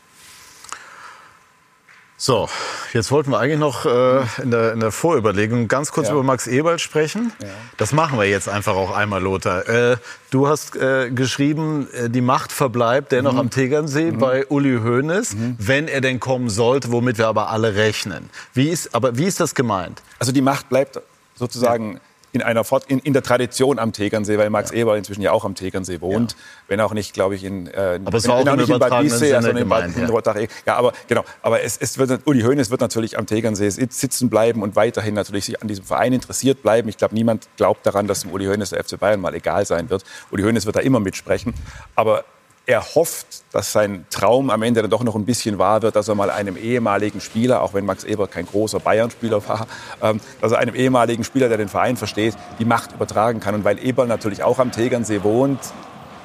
So, jetzt wollten wir eigentlich noch äh, in, der, in der Vorüberlegung ganz kurz ja. über Max Eberl sprechen. Ja. Das machen wir jetzt einfach auch einmal, Lothar. Äh, du hast äh, geschrieben, äh, die Macht verbleibt dennoch mhm. am Tegernsee mhm. bei Uli Hoeneß, mhm. wenn er denn kommen sollte, womit wir aber alle rechnen. Wie ist, aber wie ist das gemeint? Also die Macht bleibt sozusagen... Ja in einer Fort in, in der Tradition am Tegernsee, weil Max ja. Eberl inzwischen ja auch am Tegernsee wohnt, ja. wenn auch nicht, glaube ich, in äh, aber es war auch, nicht in Bad Wiessee, also in Bad, ja. ja, aber genau, aber es, es wird Uli Hoeneß wird natürlich am Tegernsee sitzen bleiben und weiterhin natürlich sich an diesem Verein interessiert bleiben. Ich glaube, niemand glaubt daran, dass dem Uli Hoeneß der FC Bayern mal egal sein wird. Uli Hoeneß wird da immer mitsprechen, aber er hofft, dass sein Traum am Ende dann doch noch ein bisschen wahr wird, dass er mal einem ehemaligen Spieler, auch wenn Max Eber kein großer Bayern-Spieler war, ähm, dass er einem ehemaligen Spieler, der den Verein versteht, die Macht übertragen kann. Und weil Eber natürlich auch am Tegernsee wohnt,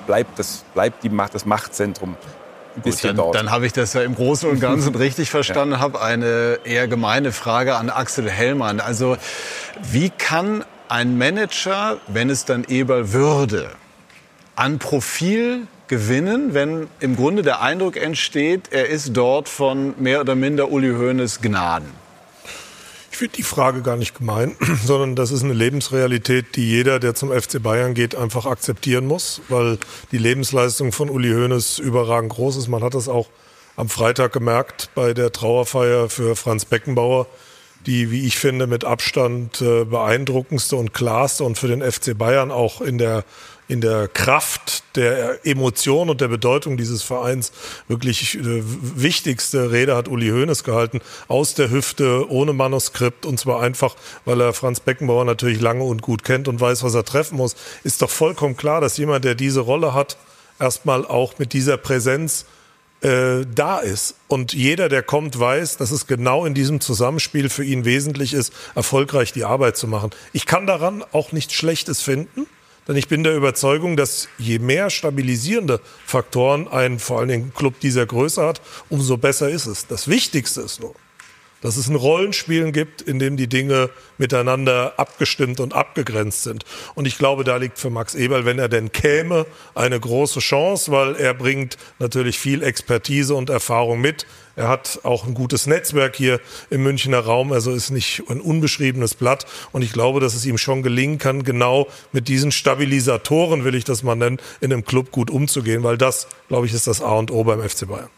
bleibt das, bleibt die Macht, das Machtzentrum ein bisschen Gut, dann, Dann habe ich das ja im Großen und Ganzen richtig verstanden. ja. Habe eine eher gemeine Frage an Axel Hellmann. Also wie kann ein Manager, wenn es dann Eber würde, an Profil gewinnen, wenn im Grunde der Eindruck entsteht, er ist dort von mehr oder minder Uli Hoeneß Gnaden? Ich finde die Frage gar nicht gemein, sondern das ist eine Lebensrealität, die jeder, der zum FC Bayern geht, einfach akzeptieren muss, weil die Lebensleistung von Uli Hoeneß überragend groß ist. Man hat das auch am Freitag gemerkt bei der Trauerfeier für Franz Beckenbauer, die, wie ich finde, mit Abstand äh, beeindruckendste und klarste und für den FC Bayern auch in der in der Kraft der Emotion und der Bedeutung dieses Vereins wirklich äh, wichtigste Rede hat Uli Hoeneß gehalten, aus der Hüfte, ohne Manuskript und zwar einfach, weil er Franz Beckenbauer natürlich lange und gut kennt und weiß, was er treffen muss. Ist doch vollkommen klar, dass jemand, der diese Rolle hat, erstmal auch mit dieser Präsenz äh, da ist. Und jeder, der kommt, weiß, dass es genau in diesem Zusammenspiel für ihn wesentlich ist, erfolgreich die Arbeit zu machen. Ich kann daran auch nichts Schlechtes finden, denn ich bin der Überzeugung, dass je mehr stabilisierende Faktoren ein vor allen Dingen Club dieser Größe hat, umso besser ist es. Das Wichtigste ist nur, dass es ein Rollenspielen gibt, in dem die Dinge miteinander abgestimmt und abgegrenzt sind. Und ich glaube, da liegt für Max Eberl, wenn er denn käme, eine große Chance, weil er bringt natürlich viel Expertise und Erfahrung mit. Er hat auch ein gutes Netzwerk hier im Münchner Raum, also ist nicht ein unbeschriebenes Blatt. Und ich glaube, dass es ihm schon gelingen kann, genau mit diesen Stabilisatoren, will ich das mal nennen, in einem Club gut umzugehen, weil das, glaube ich, ist das A und O beim FC Bayern.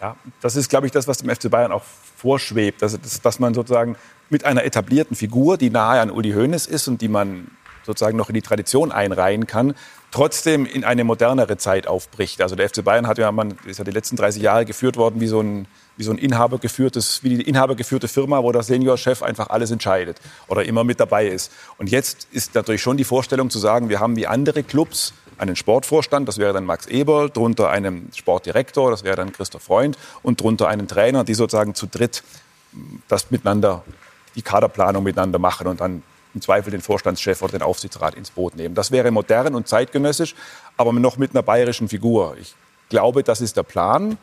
Ja, das ist, glaube ich, das, was dem FC Bayern auch vorschwebt, dass, dass man sozusagen mit einer etablierten Figur, die nahe an Uli Hoeneß ist und die man sozusagen noch in die Tradition einreihen kann, trotzdem in eine modernere Zeit aufbricht. Also der FC Bayern hat ja, man ist ja die letzten 30 Jahre geführt worden wie so ein wie so ein inhabergeführtes, wie die inhabergeführte Firma, wo der Seniorchef einfach alles entscheidet oder immer mit dabei ist. Und jetzt ist natürlich schon die Vorstellung zu sagen, wir haben wie andere Clubs einen Sportvorstand, das wäre dann Max Eberl, drunter einen Sportdirektor, das wäre dann Christoph Freund und drunter einen Trainer, die sozusagen zu dritt das miteinander, die Kaderplanung miteinander machen und dann im Zweifel den Vorstandschef oder den Aufsichtsrat ins Boot nehmen. Das wäre modern und zeitgenössisch, aber noch mit einer bayerischen Figur. Ich glaube, das ist der Plan.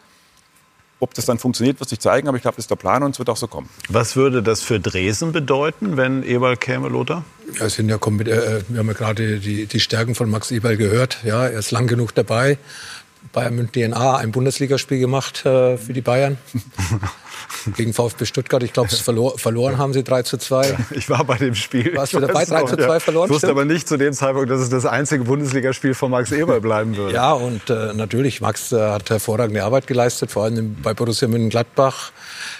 Ob das dann funktioniert, wird sich zeigen, aber ich glaube, das ist der Plan und es wird auch so kommen. Was würde das für Dresden bedeuten, wenn Eberl käme, Lothar? Ja, sind ja, äh, wir haben ja gerade die, die Stärken von Max Eberl gehört. Ja, er ist lang genug dabei. Bayern München DNA ein Bundesligaspiel gemacht äh, für die Bayern. gegen VfB Stuttgart. Ich glaube, verlor, verloren haben sie 3 zu 2. Ich war bei dem Spiel. Warst du dabei? 3 zu 2 ja. verloren? Ich wusste aber nicht zu dem Zeitpunkt, dass es das einzige Bundesligaspiel von Max Eberl bleiben würde. Ja, und äh, natürlich, Max äh, hat hervorragende Arbeit geleistet, vor allem bei Borussia Mönchengladbach,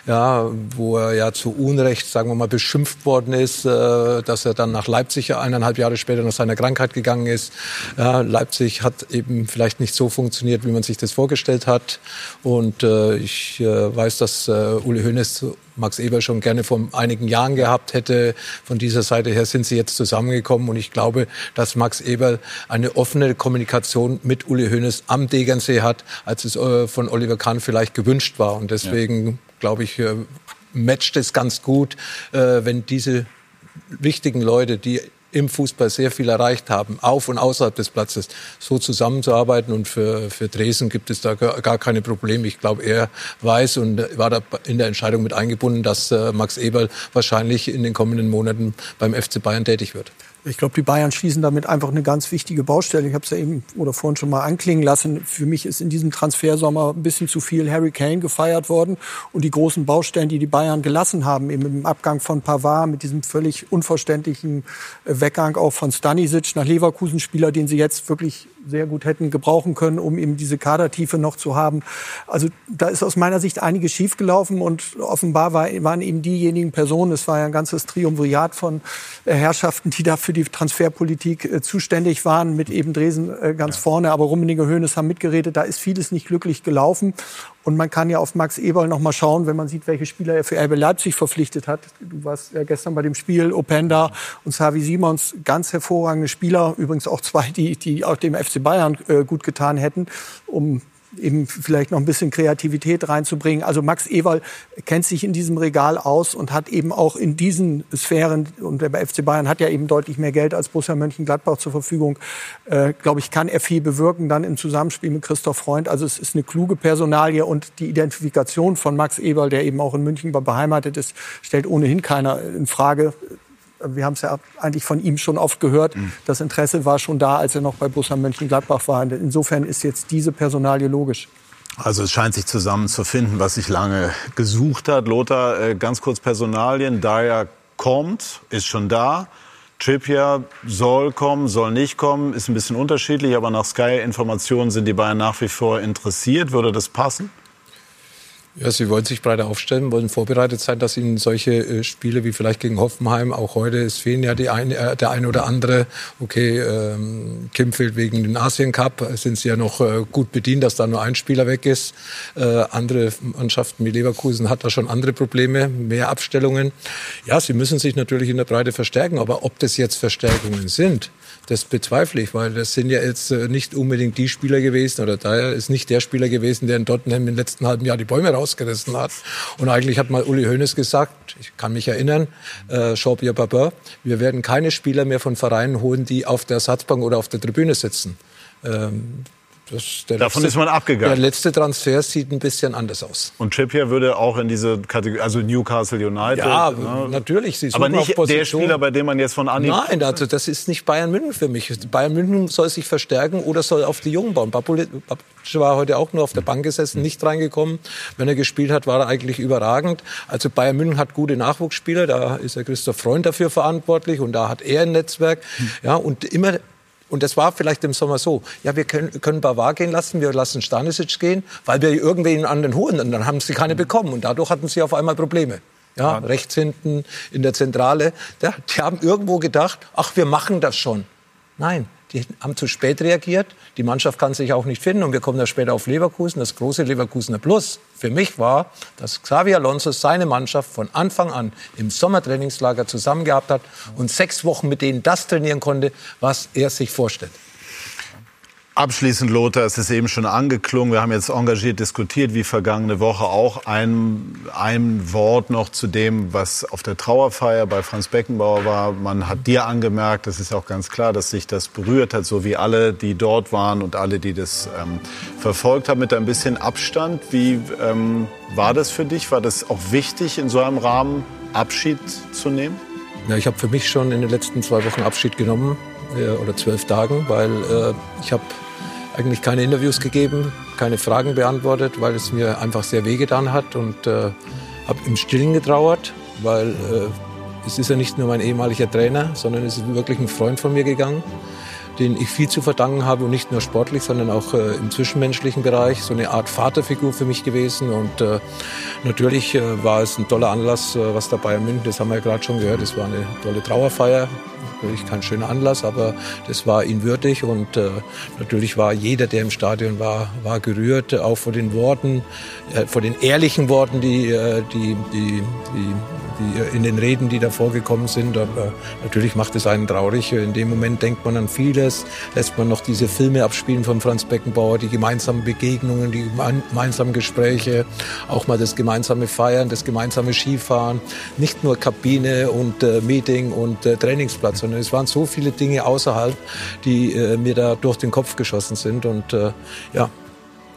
ja, wo er ja zu Unrecht, sagen wir mal, beschimpft worden ist, äh, dass er dann nach Leipzig eineinhalb Jahre später nach seiner Krankheit gegangen ist. Ja, Leipzig hat eben vielleicht nicht so funktioniert, wie man sich das vorgestellt hat. Und äh, ich äh, weiß, dass äh, Uli Hoeneß Max Eber schon gerne vor einigen Jahren gehabt hätte. Von dieser Seite her sind sie jetzt zusammengekommen und ich glaube, dass Max Eber eine offene Kommunikation mit Uli Hoeneß am Degernsee hat, als es äh, von Oliver Kahn vielleicht gewünscht war. Und deswegen, ja. Glaube ich, äh, matcht es ganz gut, äh, wenn diese wichtigen Leute, die im Fußball sehr viel erreicht haben, auf und außerhalb des Platzes, so zusammenzuarbeiten. Und für, für Dresden gibt es da gar keine Probleme. Ich glaube, er weiß und war da in der Entscheidung mit eingebunden, dass äh, Max Eberl wahrscheinlich in den kommenden Monaten beim FC Bayern tätig wird. Ich glaube, die Bayern schließen damit einfach eine ganz wichtige Baustelle. Ich habe es ja eben oder vorhin schon mal anklingen lassen. Für mich ist in diesem Transfersommer ein bisschen zu viel Harry Kane gefeiert worden und die großen Baustellen, die die Bayern gelassen haben, eben im Abgang von Pavard mit diesem völlig unverständlichen Weggang auch von Stanisic nach Leverkusen, Spieler, den sie jetzt wirklich sehr gut hätten gebrauchen können, um eben diese Kadertiefe noch zu haben. Also da ist aus meiner Sicht einiges schiefgelaufen und offenbar war, waren eben diejenigen Personen, es war ja ein ganzes Triumvirat von äh, Herrschaften, die da für die Transferpolitik äh, zuständig waren, mit eben Dresen äh, ganz ja. vorne, aber Rummenigge, Höhnes haben mitgeredet. Da ist vieles nicht glücklich gelaufen. Und man kann ja auf Max Eberl noch mal schauen, wenn man sieht, welche Spieler er für RB Leipzig verpflichtet hat. Du warst ja gestern bei dem Spiel, Openda und Savi Simons, ganz hervorragende Spieler. Übrigens auch zwei, die, die auch dem FC Bayern äh, gut getan hätten, um eben vielleicht noch ein bisschen Kreativität reinzubringen. Also Max Ewald kennt sich in diesem Regal aus und hat eben auch in diesen Sphären, und der FC Bayern hat ja eben deutlich mehr Geld als Borussia Mönchengladbach zur Verfügung, äh, glaube ich, kann er viel bewirken, dann im Zusammenspiel mit Christoph Freund. Also es ist eine kluge Personalie und die Identifikation von Max Ewald, der eben auch in München beheimatet ist, stellt ohnehin keiner in Frage wir haben es ja eigentlich von ihm schon oft gehört, mhm. das Interesse war schon da, als er noch bei Borussia Mönchengladbach war. Insofern ist jetzt diese Personalie logisch. Also es scheint sich zusammenzufinden, was sich lange gesucht hat. Lothar, äh, ganz kurz Personalien. Dyer kommt, ist schon da. Trippier soll kommen, soll nicht kommen, ist ein bisschen unterschiedlich, aber nach Sky-Informationen sind die Bayern nach wie vor interessiert. Würde das passen? Ja, sie wollen sich breiter aufstellen, wollen vorbereitet sein, dass ihnen solche äh, Spiele wie vielleicht gegen Hoffenheim, auch heute, es fehlen ja die ein, äh, der eine oder andere. Okay, ähm, Kim fehlt wegen den Asien Cup, sind sie ja noch äh, gut bedient, dass da nur ein Spieler weg ist. Äh, andere Mannschaften wie Leverkusen hat da schon andere Probleme, mehr Abstellungen. Ja, sie müssen sich natürlich in der Breite verstärken, aber ob das jetzt Verstärkungen sind, das bezweifle ich, weil das sind ja jetzt äh, nicht unbedingt die Spieler gewesen oder daher ist nicht der Spieler gewesen, der in Tottenham im letzten halben Jahr die Bäume rausgerissen hat. Und eigentlich hat mal Uli Hoeneß gesagt, ich kann mich erinnern, äh, Jean-Pierre Babin, wir werden keine Spieler mehr von Vereinen holen, die auf der Ersatzbank oder auf der Tribüne sitzen. Ähm, Davon letzte, ist man abgegangen. Der letzte Transfer sieht ein bisschen anders aus. Und Trippier würde auch in diese Kategorie, also Newcastle United. Ja, ne? natürlich. Sie aber nicht der Spieler, bei dem man jetzt von Anhieb... Nein, also das ist nicht Bayern München für mich. Bayern München soll sich verstärken oder soll auf die Jungen bauen. Babulic war heute auch nur auf der Bank gesessen, nicht reingekommen. Wenn er gespielt hat, war er eigentlich überragend. Also Bayern München hat gute Nachwuchsspieler. Da ist der Christoph Freund dafür verantwortlich und da hat er ein Netzwerk. Ja, und immer und das war vielleicht im Sommer so. Ja, wir können, können Bavar gehen lassen, wir lassen Stanisic gehen, weil wir irgendwen an den holen. Und dann haben sie keine bekommen. Und dadurch hatten sie auf einmal Probleme. Ja, ja. rechts hinten in der Zentrale. Ja, die haben irgendwo gedacht, ach, wir machen das schon. Nein, die haben zu spät reagiert. Die Mannschaft kann sich auch nicht finden. Und wir kommen da später auf Leverkusen. Das große Leverkusener Plus für mich war, dass Xavi Alonso seine Mannschaft von Anfang an im Sommertrainingslager zusammen gehabt hat und sechs Wochen mit denen das trainieren konnte, was er sich vorstellt. Abschließend, Lothar, es ist eben schon angeklungen. Wir haben jetzt engagiert diskutiert, wie vergangene Woche auch. Ein, ein Wort noch zu dem, was auf der Trauerfeier bei Franz Beckenbauer war. Man hat dir angemerkt, das ist auch ganz klar, dass sich das berührt hat, so wie alle, die dort waren und alle, die das ähm, verfolgt haben, mit ein bisschen Abstand. Wie ähm, war das für dich? War das auch wichtig, in so einem Rahmen Abschied zu nehmen? Ja, ich habe für mich schon in den letzten zwei Wochen Abschied genommen äh, oder zwölf Tagen, weil äh, ich habe eigentlich keine Interviews gegeben, keine Fragen beantwortet, weil es mir einfach sehr wehgetan hat und äh, habe im Stillen getrauert, weil äh, es ist ja nicht nur mein ehemaliger Trainer, sondern es ist wirklich ein Freund von mir gegangen, den ich viel zu verdanken habe und nicht nur sportlich, sondern auch äh, im zwischenmenschlichen Bereich, so eine Art Vaterfigur für mich gewesen und äh, natürlich äh, war es ein toller Anlass, äh, was dabei in München, das haben wir ja gerade schon gehört, es war eine tolle Trauerfeier, natürlich kein schöner Anlass, aber das war ihn würdig und äh, natürlich war jeder, der im Stadion war, war gerührt, auch vor den Worten, äh, vor den ehrlichen Worten, die, äh, die, die, die, die in den Reden, die da vorgekommen sind. Aber natürlich macht es einen traurig. In dem Moment denkt man an vieles, lässt man noch diese Filme abspielen von Franz Beckenbauer, die gemeinsamen Begegnungen, die gemeinsamen Gespräche, auch mal das gemeinsame Feiern, das gemeinsame Skifahren, nicht nur Kabine und äh, Meeting und äh, Trainingsplatz, sondern sondern es waren so viele Dinge außerhalb, die äh, mir da durch den Kopf geschossen sind. Und äh, ja,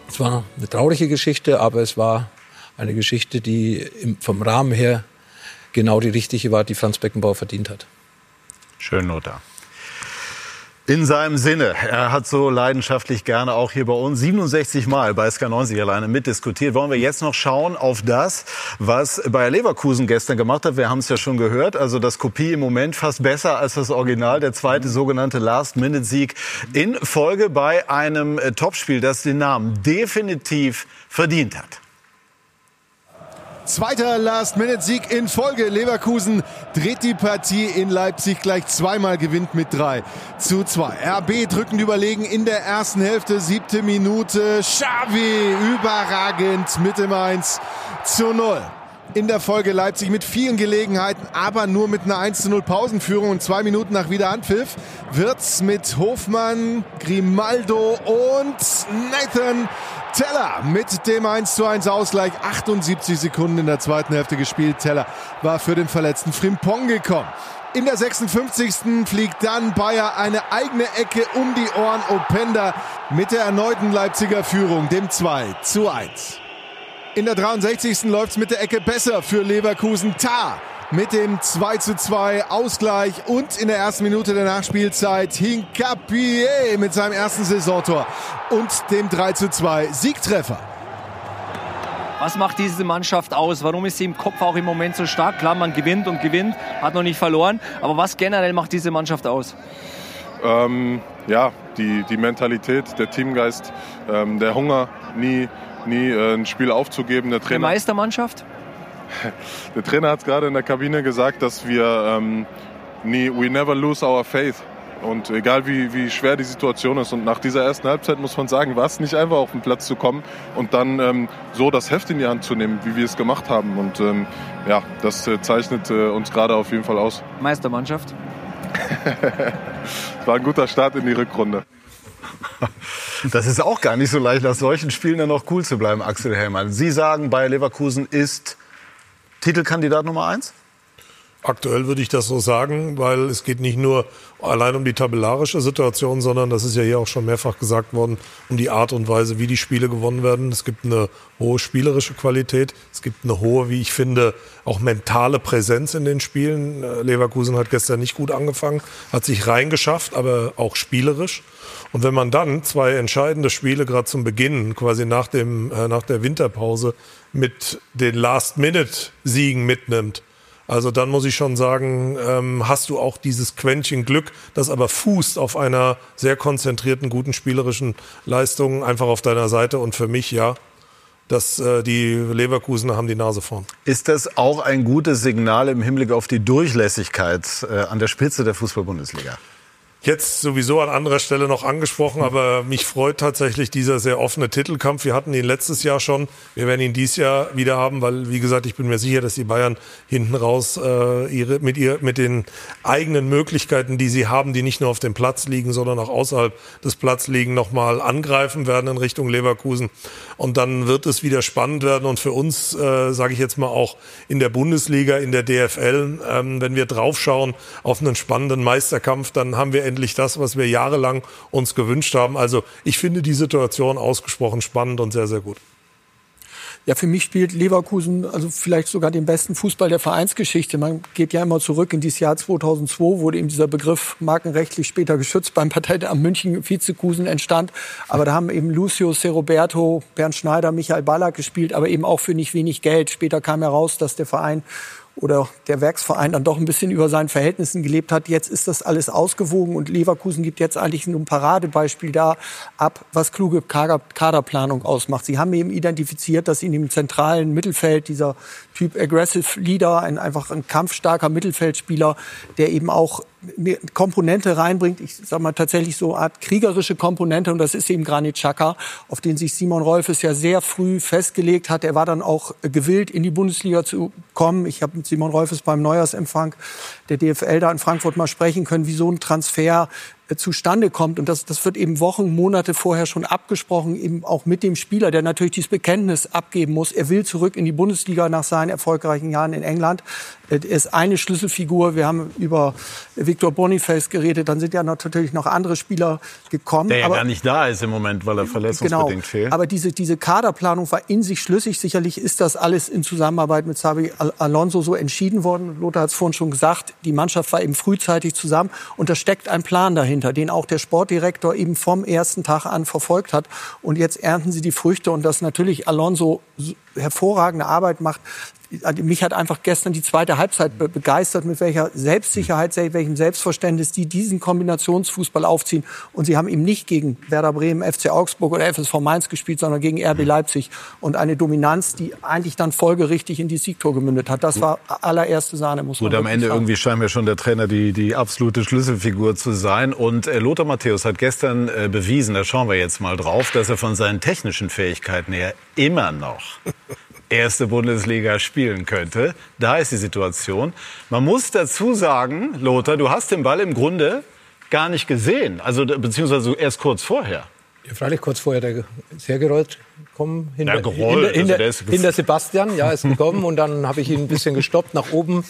es war eine traurige Geschichte, aber es war eine Geschichte, die im, vom Rahmen her genau die richtige war, die Franz Beckenbauer verdient hat. Schön, Lothar. In seinem Sinne. Er hat so leidenschaftlich gerne auch hier bei uns 67 Mal bei SK90 alleine mitdiskutiert. Wollen wir jetzt noch schauen auf das, was Bayer Leverkusen gestern gemacht hat. Wir haben es ja schon gehört. Also das Kopie im Moment fast besser als das Original. Der zweite sogenannte Last-Minute-Sieg in Folge bei einem äh, Topspiel, das den Namen definitiv verdient hat. Zweiter Last-Minute-Sieg in Folge. Leverkusen dreht die Partie in Leipzig gleich zweimal, gewinnt mit 3 zu 2. RB drückend überlegen in der ersten Hälfte, siebte Minute. Xavi überragend mit dem 1 zu 0 in der Folge Leipzig mit vielen Gelegenheiten, aber nur mit einer 1 zu 0 Pausenführung und zwei Minuten nach Wiederanpfiff wird's mit Hofmann, Grimaldo und Nathan Teller mit dem 1 zu 1 Ausgleich. 78 Sekunden in der zweiten Hälfte gespielt. Teller war für den verletzten Frimpong gekommen. In der 56. fliegt dann Bayer eine eigene Ecke um die Ohren. Openda mit der erneuten Leipziger Führung, dem 2 zu 1. In der 63. läuft es mit der Ecke besser für Leverkusen. Tar mit dem 2 zu 2 Ausgleich und in der ersten Minute der Nachspielzeit Hinkapie mit seinem ersten Saisontor und dem 3 zu 2 Siegtreffer. Was macht diese Mannschaft aus? Warum ist sie im Kopf auch im Moment so stark? Klar, man gewinnt und gewinnt, hat noch nicht verloren. Aber was generell macht diese Mannschaft aus? Ähm, ja, die, die Mentalität, der Teamgeist, ähm, der Hunger, nie nie äh, ein Spiel aufzugeben. Der Die Trainer, Meistermannschaft? der Trainer hat es gerade in der Kabine gesagt, dass wir ähm, nie, we never lose our faith. Und egal wie, wie schwer die Situation ist. Und nach dieser ersten Halbzeit muss man sagen, war es nicht einfach auf den Platz zu kommen und dann ähm, so das Heft in die Hand zu nehmen, wie wir es gemacht haben. Und ähm, ja, das äh, zeichnet äh, uns gerade auf jeden Fall aus. Meistermannschaft? Es war ein guter Start in die Rückrunde. Das ist auch gar nicht so leicht, nach solchen Spielen dann noch cool zu bleiben, Axel Hellmann. Sie sagen, Bayer Leverkusen ist Titelkandidat Nummer eins? Aktuell würde ich das so sagen, weil es geht nicht nur allein um die tabellarische Situation, sondern das ist ja hier auch schon mehrfach gesagt worden, um die Art und Weise, wie die Spiele gewonnen werden. Es gibt eine hohe spielerische Qualität, es gibt eine hohe, wie ich finde, auch mentale Präsenz in den Spielen. Äh, Leverkusen hat gestern nicht gut angefangen, hat sich reingeschafft, aber auch spielerisch. Und wenn man dann zwei entscheidende Spiele gerade zum Beginn, quasi nach, dem, äh, nach der Winterpause, mit den Last-Minute-Siegen mitnimmt, also dann muss ich schon sagen, ähm, hast du auch dieses Quäntchen Glück, das aber fußt auf einer sehr konzentrierten, guten spielerischen Leistung einfach auf deiner Seite. Und für mich ja, dass äh, die Leverkusener haben die Nase vorn. Ist das auch ein gutes Signal im Hinblick auf die Durchlässigkeit äh, an der Spitze der Fußball-Bundesliga? Jetzt sowieso an anderer Stelle noch angesprochen, aber mich freut tatsächlich dieser sehr offene Titelkampf. Wir hatten ihn letztes Jahr schon. Wir werden ihn dieses Jahr wieder haben, weil, wie gesagt, ich bin mir sicher, dass die Bayern hinten raus äh, ihre, mit, ihr, mit den eigenen Möglichkeiten, die sie haben, die nicht nur auf dem Platz liegen, sondern auch außerhalb des Platzes liegen, nochmal angreifen werden in Richtung Leverkusen. Und dann wird es wieder spannend werden. Und für uns, äh, sage ich jetzt mal auch in der Bundesliga, in der DFL, ähm, wenn wir draufschauen auf einen spannenden Meisterkampf, dann haben wir endlich das, was wir jahrelang uns gewünscht haben. Also ich finde die Situation ausgesprochen spannend und sehr, sehr gut. Ja, für mich spielt Leverkusen also vielleicht sogar den besten Fußball der Vereinsgeschichte. Man geht ja immer zurück in dieses Jahr 2002, wurde eben dieser Begriff markenrechtlich später geschützt beim Parteiamt München Vizekusen entstand. Aber da haben eben Lucio Seroberto, Bernd Schneider, Michael Ballack gespielt, aber eben auch für nicht wenig Geld. Später kam heraus, dass der Verein oder der Werksverein dann doch ein bisschen über seinen Verhältnissen gelebt hat. Jetzt ist das alles ausgewogen und Leverkusen gibt jetzt eigentlich nur ein Paradebeispiel da ab, was kluge Kader Kaderplanung ausmacht. Sie haben eben identifiziert, dass in dem zentralen Mittelfeld dieser Typ Aggressive Leader, ein einfach ein kampfstarker Mittelfeldspieler, der eben auch eine Komponente reinbringt, ich sag mal tatsächlich so eine Art kriegerische Komponente und das ist eben Granit Xhaka, auf den sich Simon Rolfes ja sehr früh festgelegt hat. Er war dann auch gewillt, in die Bundesliga zu kommen. Ich habe mit Simon Rolfes beim Neujahrsempfang der DFL da in Frankfurt mal sprechen können, wie so ein Transfer zustande kommt. Und das, das wird eben Wochen, Monate vorher schon abgesprochen, eben auch mit dem Spieler, der natürlich dieses Bekenntnis abgeben muss. Er will zurück in die Bundesliga nach seinen erfolgreichen Jahren in England. Er ist eine Schlüsselfigur. Wir haben über Victor Boniface geredet. Dann sind ja natürlich noch andere Spieler gekommen. Der ja aber gar nicht da ist im Moment, weil er verletzungsbedingt genau. fehlt. Aber diese, diese Kaderplanung war in sich schlüssig. Sicherlich ist das alles in Zusammenarbeit mit Xabi Al Alonso so entschieden worden. Lothar hat es vorhin schon gesagt. Die Mannschaft war eben frühzeitig zusammen. Und da steckt ein Plan dahinter, den auch der Sportdirektor eben vom ersten Tag an verfolgt hat. Und jetzt ernten sie die Früchte. Und dass natürlich Alonso hervorragende Arbeit macht, mich hat einfach gestern die zweite Halbzeit be begeistert, mit welcher Selbstsicherheit, welchem Selbstverständnis die diesen Kombinationsfußball aufziehen. Und sie haben eben nicht gegen Werder Bremen, FC Augsburg oder FSV Mainz gespielt, sondern gegen RB Leipzig. Und eine Dominanz, die eigentlich dann folgerichtig in die Siegtor gemündet hat. Das war allererste Sahne, muss man Gut, am Ende sagen. irgendwie scheint mir schon der Trainer die, die absolute Schlüsselfigur zu sein. Und äh, Lothar Matthäus hat gestern äh, bewiesen, da schauen wir jetzt mal drauf, dass er von seinen technischen Fähigkeiten her immer noch erste Bundesliga spielen könnte. Da ist die Situation. Man muss dazu sagen, Lothar, du hast den Ball im Grunde gar nicht gesehen, also beziehungsweise erst kurz vorher. Ja, freilich kurz vorher der ist hergerollt gekommen. Hinter, Ja, hinter, hinter, also der ist gef- hinter Sebastian, ja, ist gekommen. und dann habe ich ihn ein bisschen gestoppt nach oben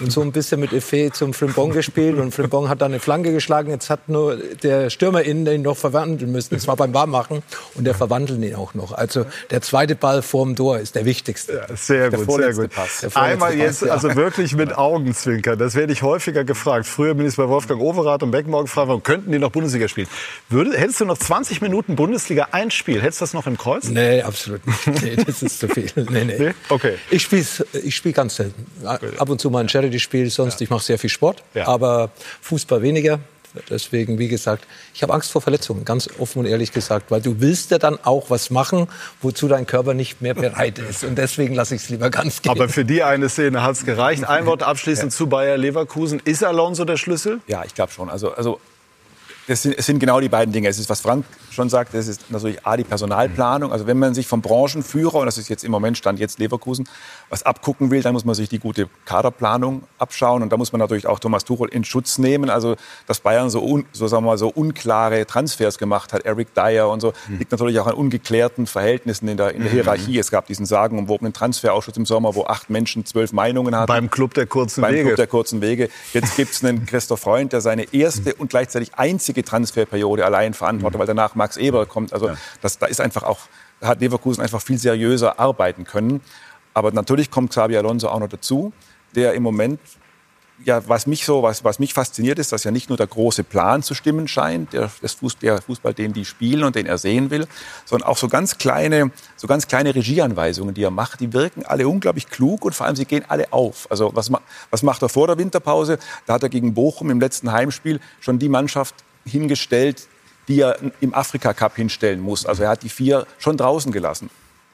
und so ein bisschen mit Effet zum Frimpong gespielt. Und Frimpong hat dann eine Flanke geschlagen. Jetzt hat nur der Stürmer innen ihn noch verwandeln müssen. Das war beim Warmmachen. Und der verwandelt ihn auch noch. Also der zweite Ball vorm Tor ist der wichtigste. Sehr Der gut, sehr gut. Pass. Einmal Pass, jetzt ja. also wirklich mit Augenzwinkern. Das werde ich häufiger gefragt. Früher bin ich bei Wolfgang Overath und Beckenbauer gefragt, warum könnten die noch Bundesliga spielen? Würde, hättest du noch 20 Minuten Bundesliga ein Spiel? Hättest du das noch im Kreuz? Nee, absolut nicht. Nee, das ist zu viel. Nee, nee. Nee? Okay. Ich spiele ich spiel ganz selten. Ab und zu mal ein Charity-Spiel, sonst ich mache sehr viel Sport. Ja. Aber Fußball weniger. Deswegen, wie gesagt, ich habe Angst vor Verletzungen, ganz offen und ehrlich gesagt, weil du willst ja dann auch was machen, wozu dein Körper nicht mehr bereit ist. Und deswegen lasse ich es lieber ganz gehen. Aber für die eine Szene hat es gereicht. Ein Wort abschließend ja. zu Bayer Leverkusen. Ist Alonso der Schlüssel? Ja, ich glaube schon. Also, also es sind, es sind genau die beiden Dinge. Es ist, was Frank schon sagt, das ist natürlich A, die Personalplanung. Also wenn man sich vom Branchenführer, und das ist jetzt im Moment Stand jetzt Leverkusen, was abgucken will, dann muss man sich die gute Kaderplanung abschauen. Und da muss man natürlich auch Thomas Tuchel in Schutz nehmen. Also, dass Bayern so, un, so, sagen wir mal, so unklare Transfers gemacht hat, Eric Dyer und so, mhm. liegt natürlich auch an ungeklärten Verhältnissen in der, in der mhm. Hierarchie. Es gab diesen sagenumwobenen Transferausschuss im Sommer, wo acht Menschen zwölf Meinungen hatten. Beim Club der kurzen Beim Wege. Club der kurzen Wege. Jetzt gibt es einen Christoph Freund, der seine erste und gleichzeitig einzige Transferperiode allein verantwortet, mhm. weil danach Max Eber kommt. Also ja. das, da ist einfach auch, hat Leverkusen einfach viel seriöser arbeiten können. Aber natürlich kommt Xabi Alonso auch noch dazu, der im Moment ja, was mich so, was, was mich fasziniert, ist, dass ja nicht nur der große Plan zu stimmen scheint, der, das Fuß, der Fußball, den die spielen und den er sehen will, sondern auch so ganz kleine, so ganz kleine Regieanweisungen, die er macht, die wirken alle unglaublich klug und vor allem sie gehen alle auf. Also was, was macht er vor der Winterpause? Da hat er gegen Bochum im letzten Heimspiel schon die Mannschaft hingestellt, die er im Afrika Cup hinstellen muss. Also er hat die vier schon draußen gelassen.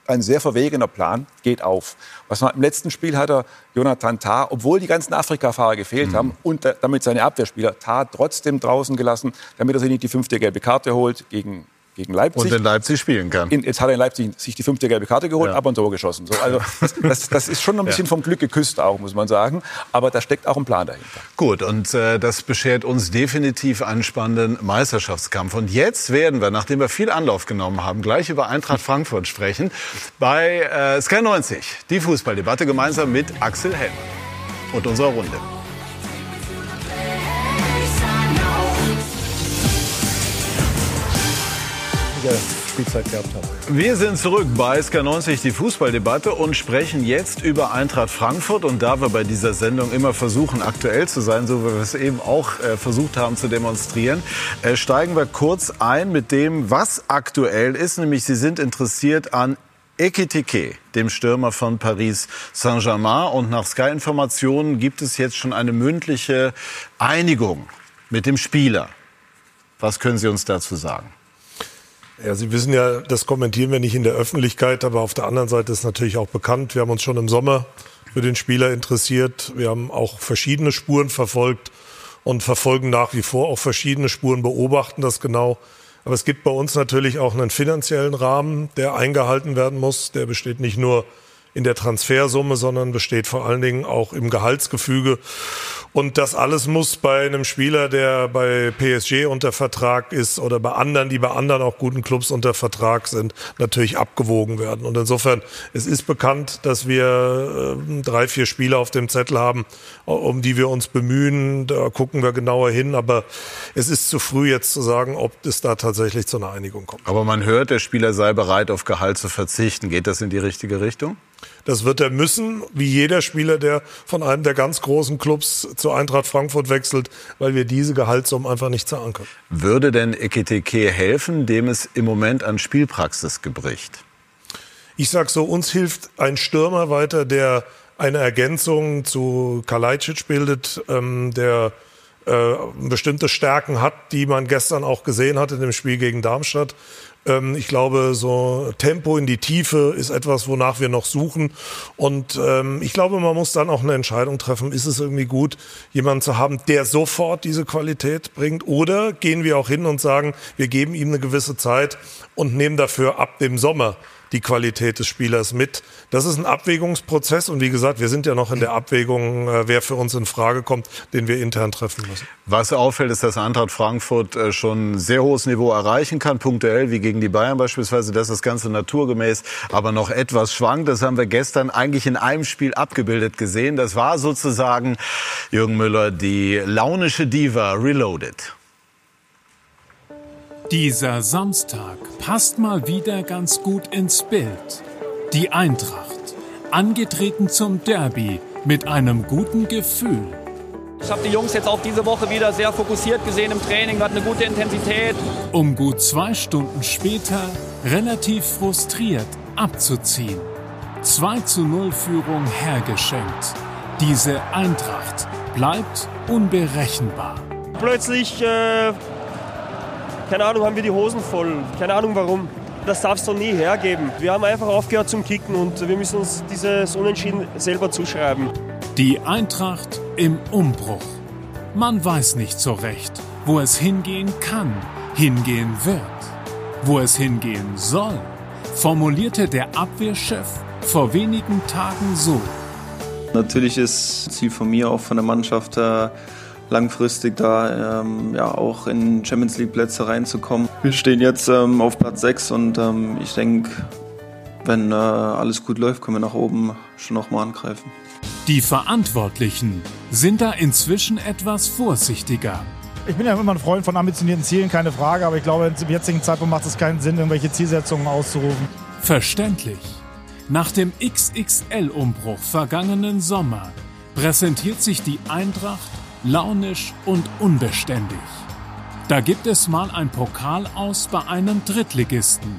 Ein sehr verwegener Plan geht auf. Was man, Im letzten Spiel hat er Jonathan Tah, obwohl die ganzen Afrika-Fahrer gefehlt mhm. haben und damit seine Abwehrspieler, Tah trotzdem draußen gelassen, damit er sich nicht die fünfte gelbe Karte holt gegen gegen Leipzig. Und in Leipzig spielen kann. In, jetzt hat er in Leipzig sich die fünfte gelbe Karte geholt, ja. aber ein Tor geschossen. So, also das, das, ist schon ein bisschen ja. vom Glück geküsst auch, muss man sagen. Aber da steckt auch ein Plan dahinter. Gut, und äh, das beschert uns definitiv einen spannenden Meisterschaftskampf. Und jetzt werden wir, nachdem wir viel Anlauf genommen haben, gleich über Eintracht Frankfurt sprechen. Bei äh, Sky 90, die Fußballdebatte gemeinsam mit Axel Hellmann und unserer Runde. Spielzeit gehabt haben. Wir sind zurück bei SK90, die Fußballdebatte und sprechen jetzt über Eintracht Frankfurt. Und da wir bei dieser Sendung immer versuchen, aktuell zu sein, so wie wir es eben auch äh, versucht haben zu demonstrieren, äh, steigen wir kurz ein mit dem, was aktuell ist. Nämlich Sie sind interessiert an Ekitike, dem Stürmer von Paris Saint-Germain. Und nach Sky-Informationen gibt es jetzt schon eine mündliche Einigung mit dem Spieler. Was können Sie uns dazu sagen? Ja, Sie wissen ja, das kommentieren wir nicht in der Öffentlichkeit, aber auf der anderen Seite ist natürlich auch bekannt. Wir haben uns schon im Sommer für den Spieler interessiert. Wir haben auch verschiedene Spuren verfolgt und verfolgen nach wie vor auch verschiedene Spuren, beobachten das genau. Aber es gibt bei uns natürlich auch einen finanziellen Rahmen, der eingehalten werden muss. Der besteht nicht nur in der Transfersumme, sondern besteht vor allen Dingen auch im Gehaltsgefüge. Und das alles muss bei einem Spieler, der bei PSG unter Vertrag ist oder bei anderen, die bei anderen auch guten Clubs unter Vertrag sind, natürlich abgewogen werden. Und insofern, es ist bekannt, dass wir äh, drei, vier Spieler auf dem Zettel haben, um die wir uns bemühen. Da gucken wir genauer hin. Aber es ist zu früh jetzt zu sagen, ob es da tatsächlich zu einer Einigung kommt. Aber man hört, der Spieler sei bereit, auf Gehalt zu verzichten. Geht das in die richtige Richtung? Das wird er müssen, wie jeder Spieler, der von einem der ganz großen Clubs zu Eintracht Frankfurt wechselt, weil wir diese Gehaltssummen einfach nicht zahlen können. Würde denn Ekiteke helfen, dem es im Moment an Spielpraxis gebricht? Ich sag so, uns hilft ein Stürmer weiter, der eine Ergänzung zu Kalajdzic bildet, ähm, der äh, bestimmte Stärken hat, die man gestern auch gesehen hat in dem Spiel gegen Darmstadt. Ähm, ich glaube, so Tempo in die Tiefe ist etwas, wonach wir noch suchen. Und ähm, ich glaube, man muss dann auch eine Entscheidung treffen. Ist es irgendwie gut, jemanden zu haben, der sofort diese Qualität bringt? Oder gehen wir auch hin und sagen, wir geben ihm eine gewisse Zeit und nehmen dafür ab dem Sommer die Qualität des Spielers mit. Das ist ein Abwägungsprozess und wie gesagt, wir sind ja noch in der Abwägung, äh, wer für uns in Frage kommt, den wir intern treffen müssen. Was auffällt, ist, dass Eintracht Frankfurt äh, schon ein sehr hohes Niveau erreichen kann, punktuell wie gegen die Bayern beispielsweise, dass das Ganze naturgemäß aber noch etwas schwankt. Das haben wir gestern eigentlich in einem Spiel abgebildet gesehen. Das war sozusagen, Jürgen Müller, die launische Diva Reloaded. Dieser Samstag passt mal wieder ganz gut ins Bild. Die Eintracht, angetreten zum Derby mit einem guten Gefühl. Ich habe die Jungs jetzt auch diese Woche wieder sehr fokussiert gesehen im Training, hat eine gute Intensität. Um gut zwei Stunden später relativ frustriert abzuziehen. 2 zu 0 Führung hergeschenkt. Diese Eintracht bleibt unberechenbar. Plötzlich, äh, keine Ahnung, haben wir die Hosen voll. Keine Ahnung warum. Das darfst du nie hergeben. Wir haben einfach aufgehört zum Kicken und wir müssen uns dieses Unentschieden selber zuschreiben. Die Eintracht im Umbruch. Man weiß nicht so recht, wo es hingehen kann, hingehen wird, wo es hingehen soll, formulierte der Abwehrchef vor wenigen Tagen so. Natürlich ist Ziel von mir, auch von der Mannschaft, äh, langfristig da ähm, ja, auch in Champions League Plätze reinzukommen. Wir stehen jetzt ähm, auf Platz 6 und ähm, ich denke, wenn äh, alles gut läuft, können wir nach oben schon nochmal angreifen. Die Verantwortlichen sind da inzwischen etwas vorsichtiger. Ich bin ja immer ein Freund von ambitionierten Zielen, keine Frage, aber ich glaube, zum jetzigen Zeitpunkt macht es keinen Sinn, irgendwelche Zielsetzungen auszurufen. Verständlich. Nach dem XXL-Umbruch vergangenen Sommer präsentiert sich die Eintracht launisch und unbeständig. Da gibt es mal ein Pokal aus bei einem Drittligisten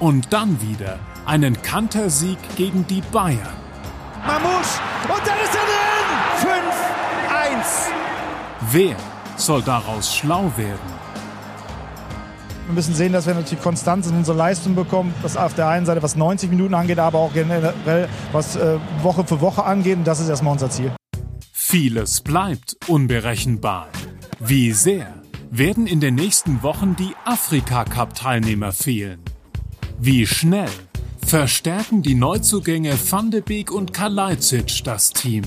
und dann wieder einen Kantersieg gegen die Bayern. Mamouche und dann ist er drin! 5-1. Wer soll daraus schlau werden? Wir müssen sehen, dass wir natürlich Konstanz in unsere Leistung bekommen. Das auf der einen Seite, was 90 Minuten angeht, aber auch generell, was äh, Woche für Woche angeht. Und das ist erstmal unser Ziel. Vieles bleibt unberechenbar. Wie sehr werden in den nächsten Wochen die Afrika-Cup-Teilnehmer fehlen? Wie schnell verstärken die Neuzugänge Van de Beek und Kalajdzic das Team?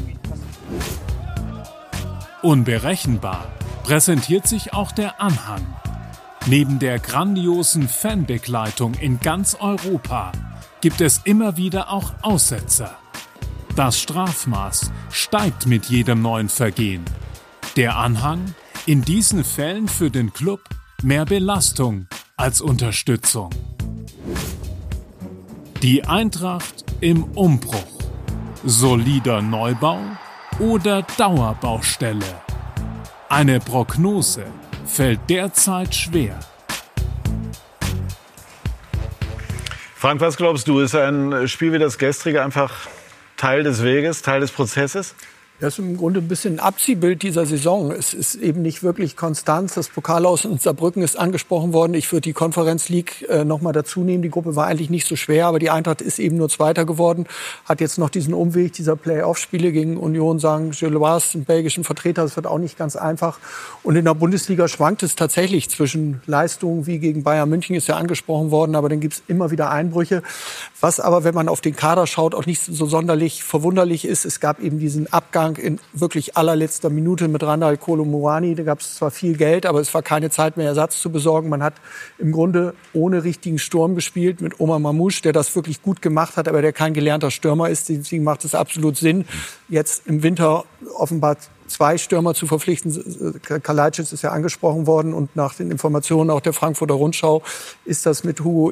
Unberechenbar präsentiert sich auch der Anhang. Neben der grandiosen Fanbegleitung in ganz Europa gibt es immer wieder auch Aussetzer. Das Strafmaß steigt mit jedem neuen Vergehen. Der Anhang in diesen Fällen für den Club mehr Belastung als Unterstützung. Die Eintracht im Umbruch. Solider Neubau oder Dauerbaustelle? Eine Prognose fällt derzeit schwer. Frank, was glaubst du? Ist ein Spiel wie das gestrige einfach Teil des Weges, Teil des Prozesses? Das ist im Grunde ein bisschen ein Abziehbild dieser Saison. Es ist eben nicht wirklich Konstanz. Das Pokal aus Saarbrücken ist angesprochen worden. Ich würde die Konferenz League äh, noch mal dazu nehmen. Die Gruppe war eigentlich nicht so schwer, aber die Eintracht ist eben nur Zweiter geworden. Hat jetzt noch diesen Umweg dieser Play-Off-Spiele gegen Union, sagen Gilloise, einen belgischen Vertreter. Das wird auch nicht ganz einfach. Und in der Bundesliga schwankt es tatsächlich zwischen Leistungen wie gegen Bayern München, ist ja angesprochen worden, aber dann gibt es immer wieder Einbrüche. Was aber, wenn man auf den Kader schaut, auch nicht so sonderlich verwunderlich ist, es gab eben diesen Abgang in wirklich allerletzter Minute mit Randall Kolomoani. Da gab es zwar viel Geld, aber es war keine Zeit mehr, Ersatz zu besorgen. Man hat im Grunde ohne richtigen Sturm gespielt mit Omar Mamouche, der das wirklich gut gemacht hat, aber der kein gelernter Stürmer ist. Deswegen macht es absolut Sinn, jetzt im Winter offenbar zwei Stürmer zu verpflichten. Kalajdzic ist ja angesprochen worden und nach den Informationen auch der Frankfurter Rundschau ist das mit Hugo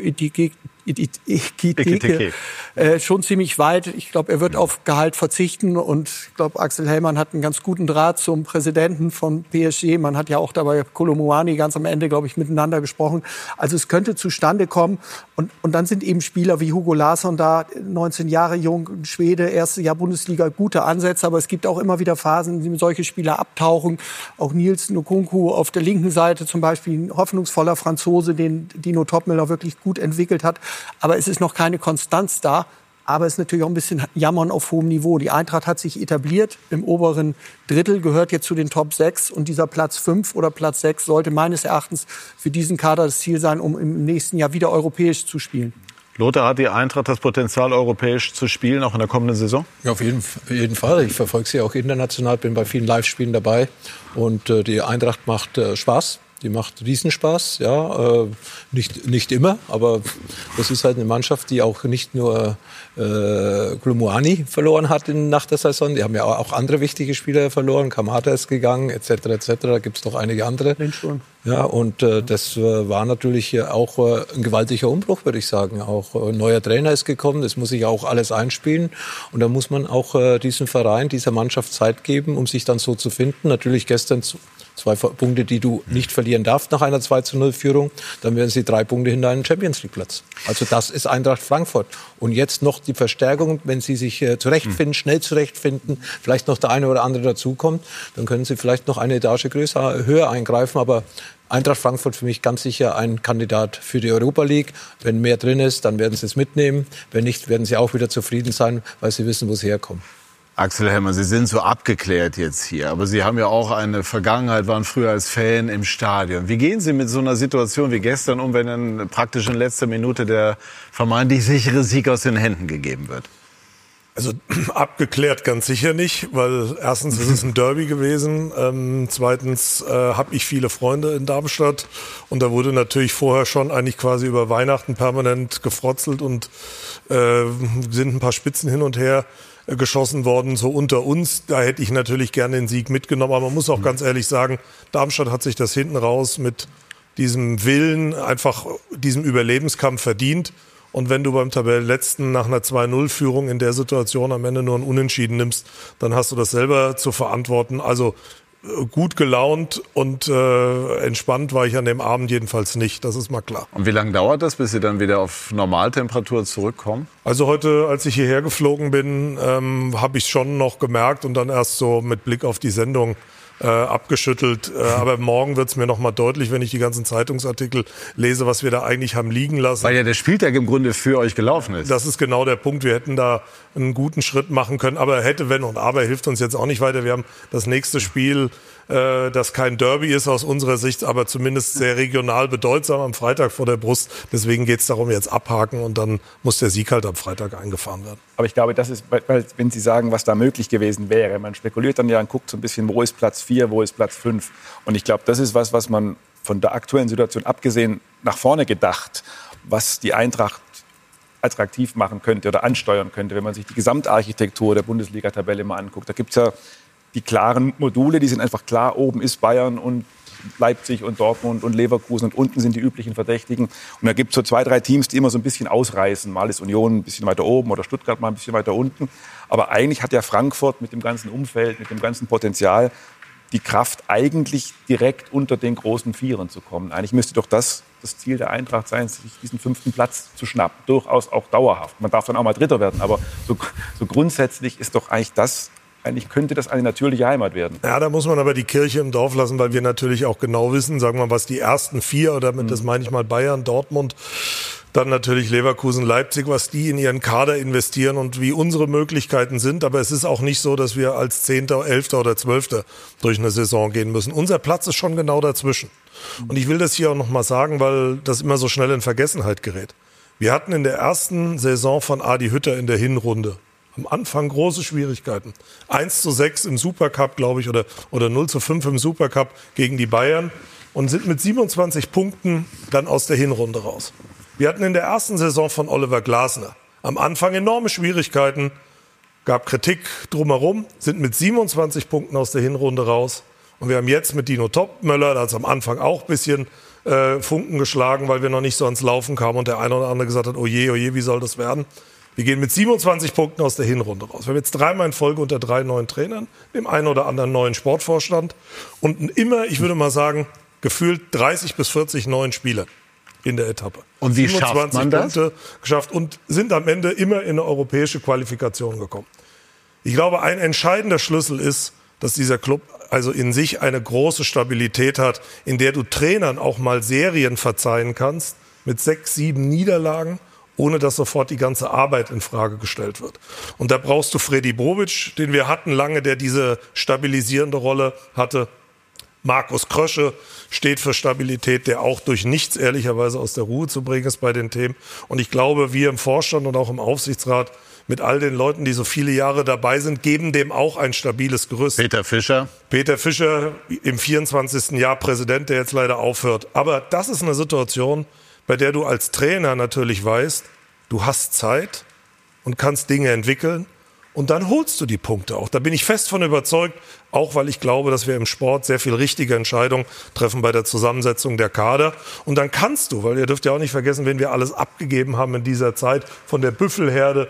Etike äh, schon ziemlich weit. Ich glaube, er wird auf Gehalt verzichten und ich glaube, Axel Hellmann hat einen ganz guten Draht zum Präsidenten von PSG. Man hat ja auch dabei Kolomuani ganz am Ende, glaube ich, miteinander gesprochen. Also es könnte zustande kommen und, und dann sind eben Spieler wie Hugo Larsson da, 19 Jahre jung, Schwede, erste Jahr Bundesliga, gute Ansätze, aber es gibt auch immer wieder Phasen, in denen solche Spieler abtauchen. Auch Nils Nkunku auf der linken Seite zum Beispiel, ein hoffnungsvoller Franzose, den Dino Topmüller wirklich gut entwickelt hat. Aber es ist noch keine Konstanz da. Aber es ist natürlich auch ein bisschen Jammern auf hohem Niveau. Die Eintracht hat sich etabliert im oberen Drittel, gehört jetzt zu den Top 6. Und dieser Platz 5 oder Platz 6 sollte meines Erachtens für diesen Kader das Ziel sein, um im nächsten Jahr wieder europäisch zu spielen. Lothar, hat die Eintracht das Potenzial, europäisch zu spielen, auch in der kommenden Saison? Ja, auf jeden, jeden Fall. Ich verfolge sie auch international, bin bei vielen Live-Spielen dabei. Und äh, die Eintracht macht äh, Spaß. Die macht Riesenspaß, ja, äh, nicht, nicht immer, aber das ist halt eine Mannschaft, die auch nicht nur äh, Glumuani verloren hat in, nach der Saison, die haben ja auch andere wichtige Spieler verloren, Kamada ist gegangen, etc., etc., da gibt es noch einige andere. Lindström. Ja, und äh, das äh, war natürlich auch äh, ein gewaltiger Umbruch, würde ich sagen. Auch äh, ein neuer Trainer ist gekommen, das muss sich auch alles einspielen. Und da muss man auch äh, diesem Verein, dieser Mannschaft Zeit geben, um sich dann so zu finden. Natürlich gestern Zwei Punkte, die du nicht verlieren darfst nach einer 2 zu 0 Führung. Dann wären sie drei Punkte hinter einem Champions League Platz. Also das ist Eintracht Frankfurt. Und jetzt noch die Verstärkung, wenn sie sich äh, zurechtfinden, schnell zurechtfinden, vielleicht noch der eine oder andere dazukommt, dann können sie vielleicht noch eine Etage größer, höher eingreifen. Aber Eintracht Frankfurt für mich ganz sicher ein Kandidat für die Europa League. Wenn mehr drin ist, dann werden sie es mitnehmen. Wenn nicht, werden sie auch wieder zufrieden sein, weil sie wissen, wo sie herkommen. Axel Hemmer, Sie sind so abgeklärt jetzt hier, aber Sie haben ja auch eine Vergangenheit, waren früher als Fan im Stadion. Wie gehen Sie mit so einer Situation wie gestern um, wenn dann praktisch in letzter Minute der vermeintlich sichere Sieg aus den Händen gegeben wird? Also abgeklärt ganz sicher nicht, weil erstens ist es ein Derby gewesen, ähm, zweitens äh, habe ich viele Freunde in Darmstadt und da wurde natürlich vorher schon eigentlich quasi über Weihnachten permanent gefrotzelt und äh, sind ein paar Spitzen hin und her geschossen worden, so unter uns. Da hätte ich natürlich gerne den Sieg mitgenommen, aber man muss auch ganz ehrlich sagen, Darmstadt hat sich das hinten raus mit diesem Willen, einfach diesem Überlebenskampf verdient. Und wenn du beim Tabellenletzten nach einer 2-0-Führung in der Situation am Ende nur ein Unentschieden nimmst, dann hast du das selber zu verantworten. Also gut gelaunt und äh, entspannt war ich an dem Abend jedenfalls nicht, das ist mal klar. Und wie lange dauert das, bis Sie dann wieder auf Normaltemperatur zurückkommen? Also heute, als ich hierher geflogen bin, ähm, habe ich schon noch gemerkt und dann erst so mit Blick auf die Sendung äh, abgeschüttelt. Äh, aber morgen wird es mir noch mal deutlich, wenn ich die ganzen Zeitungsartikel lese, was wir da eigentlich haben liegen lassen. Weil ja der Spieltag im Grunde für euch gelaufen ist. Das ist genau der Punkt. Wir hätten da einen guten Schritt machen können. Aber hätte, wenn und aber hilft uns jetzt auch nicht weiter. Wir haben das nächste Spiel äh, das kein Derby ist aus unserer Sicht, aber zumindest sehr regional bedeutsam am Freitag vor der Brust. Deswegen geht es darum, jetzt abhaken und dann muss der Sieg halt am Freitag eingefahren werden. Aber ich glaube, das ist, weil, wenn Sie sagen, was da möglich gewesen wäre, man spekuliert dann ja und guckt so ein bisschen, wo ist Platz 4, wo ist Platz 5. Und ich glaube, das ist was, was man von der aktuellen Situation abgesehen nach vorne gedacht, was die Eintracht attraktiv machen könnte oder ansteuern könnte, wenn man sich die Gesamtarchitektur der Bundesliga-Tabelle mal anguckt. Da gibt es ja die klaren Module, die sind einfach klar. Oben ist Bayern und Leipzig und Dortmund und Leverkusen und unten sind die üblichen Verdächtigen. Und da gibt es so zwei, drei Teams, die immer so ein bisschen ausreißen. Mal ist Union ein bisschen weiter oben oder Stuttgart mal ein bisschen weiter unten. Aber eigentlich hat ja Frankfurt mit dem ganzen Umfeld, mit dem ganzen Potenzial die Kraft, eigentlich direkt unter den großen Vieren zu kommen. Eigentlich müsste doch das das Ziel der Eintracht sein, sich diesen fünften Platz zu schnappen. Durchaus auch dauerhaft. Man darf dann auch mal Dritter werden. Aber so, so grundsätzlich ist doch eigentlich das eigentlich könnte das eine natürliche Heimat werden. Ja, da muss man aber die Kirche im Dorf lassen, weil wir natürlich auch genau wissen, sagen wir mal, was die ersten vier, oder mit, mhm. das meine ich mal Bayern, Dortmund, dann natürlich Leverkusen, Leipzig, was die in ihren Kader investieren und wie unsere Möglichkeiten sind. Aber es ist auch nicht so, dass wir als Zehnter, Elfter oder Zwölfter durch eine Saison gehen müssen. Unser Platz ist schon genau dazwischen. Und ich will das hier auch noch mal sagen, weil das immer so schnell in Vergessenheit gerät. Wir hatten in der ersten Saison von Adi Hütter in der Hinrunde am Anfang große Schwierigkeiten. 1 zu 6 im Supercup, glaube ich, oder, oder 0 zu 5 im Supercup gegen die Bayern und sind mit 27 Punkten dann aus der Hinrunde raus. Wir hatten in der ersten Saison von Oliver Glasner am Anfang enorme Schwierigkeiten, gab Kritik drumherum, sind mit 27 Punkten aus der Hinrunde raus. Und wir haben jetzt mit Dino Topmöller, da hat es am Anfang auch ein bisschen äh, Funken geschlagen, weil wir noch nicht so ans Laufen kamen und der eine oder andere gesagt hat, oh je, oh wie soll das werden? Wir gehen mit 27 Punkten aus der Hinrunde raus. Wir haben jetzt dreimal in Folge unter drei neuen Trainern, dem einen oder anderen neuen Sportvorstand und immer, ich würde mal sagen, gefühlt 30 bis 40 neuen Spieler in der Etappe. Und wie schafft man das? Punkte geschafft und sind am Ende immer in eine europäische Qualifikation gekommen. Ich glaube, ein entscheidender Schlüssel ist, dass dieser Club also in sich eine große Stabilität hat, in der du Trainern auch mal Serien verzeihen kannst mit sechs, sieben Niederlagen ohne dass sofort die ganze Arbeit in Frage gestellt wird. Und da brauchst du Freddy Bobic, den wir hatten lange, der diese stabilisierende Rolle hatte. Markus Krösche steht für Stabilität, der auch durch nichts ehrlicherweise aus der Ruhe zu bringen ist bei den Themen. Und ich glaube, wir im Vorstand und auch im Aufsichtsrat mit all den Leuten, die so viele Jahre dabei sind, geben dem auch ein stabiles Gerüst. Peter Fischer. Peter Fischer im 24. Jahr Präsident, der jetzt leider aufhört. Aber das ist eine Situation, bei der du als Trainer natürlich weißt, du hast Zeit und kannst Dinge entwickeln und dann holst du die Punkte auch. Da bin ich fest von überzeugt, auch weil ich glaube, dass wir im Sport sehr viel richtige Entscheidungen treffen bei der Zusammensetzung der Kader. Und dann kannst du, weil ihr dürft ja auch nicht vergessen, wenn wir alles abgegeben haben in dieser Zeit, von der Büffelherde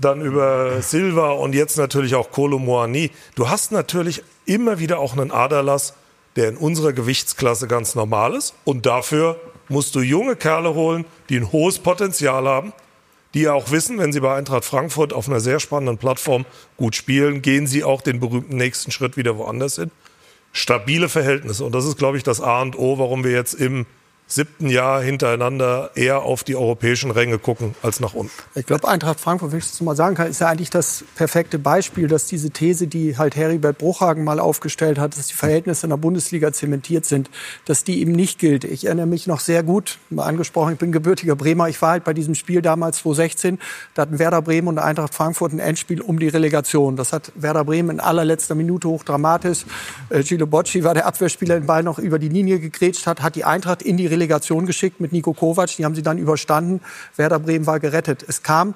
dann über Silva und jetzt natürlich auch Kolo Moani. Du hast natürlich immer wieder auch einen Aderlass der in unserer Gewichtsklasse ganz normal ist. Und dafür musst du junge Kerle holen, die ein hohes Potenzial haben, die auch wissen, wenn sie bei Eintracht Frankfurt auf einer sehr spannenden Plattform gut spielen, gehen sie auch den berühmten nächsten Schritt wieder woanders hin. Stabile Verhältnisse. Und das ist, glaube ich, das A und O, warum wir jetzt im siebten Jahr hintereinander eher auf die europäischen Ränge gucken als nach unten. Ich glaube, Eintracht Frankfurt, wenn ich das mal sagen kann, ist ja eigentlich das perfekte Beispiel, dass diese These, die halt Heribert Bruchhagen mal aufgestellt hat, dass die Verhältnisse in der Bundesliga zementiert sind, dass die eben nicht gilt. Ich erinnere mich noch sehr gut, mal angesprochen, ich bin gebürtiger Bremer, ich war halt bei diesem Spiel damals 2016, da hatten Werder Bremen und Eintracht Frankfurt ein Endspiel um die Relegation. Das hat Werder Bremen in allerletzter Minute hochdramatisch. Äh, Gilo Bocci war der Abwehrspieler, den Ball noch über die Linie gegrätscht hat, hat die Eintracht in die Relegation Delegation geschickt mit Nico Kovac. Die haben sie dann überstanden. Werder Bremen war gerettet. Es kam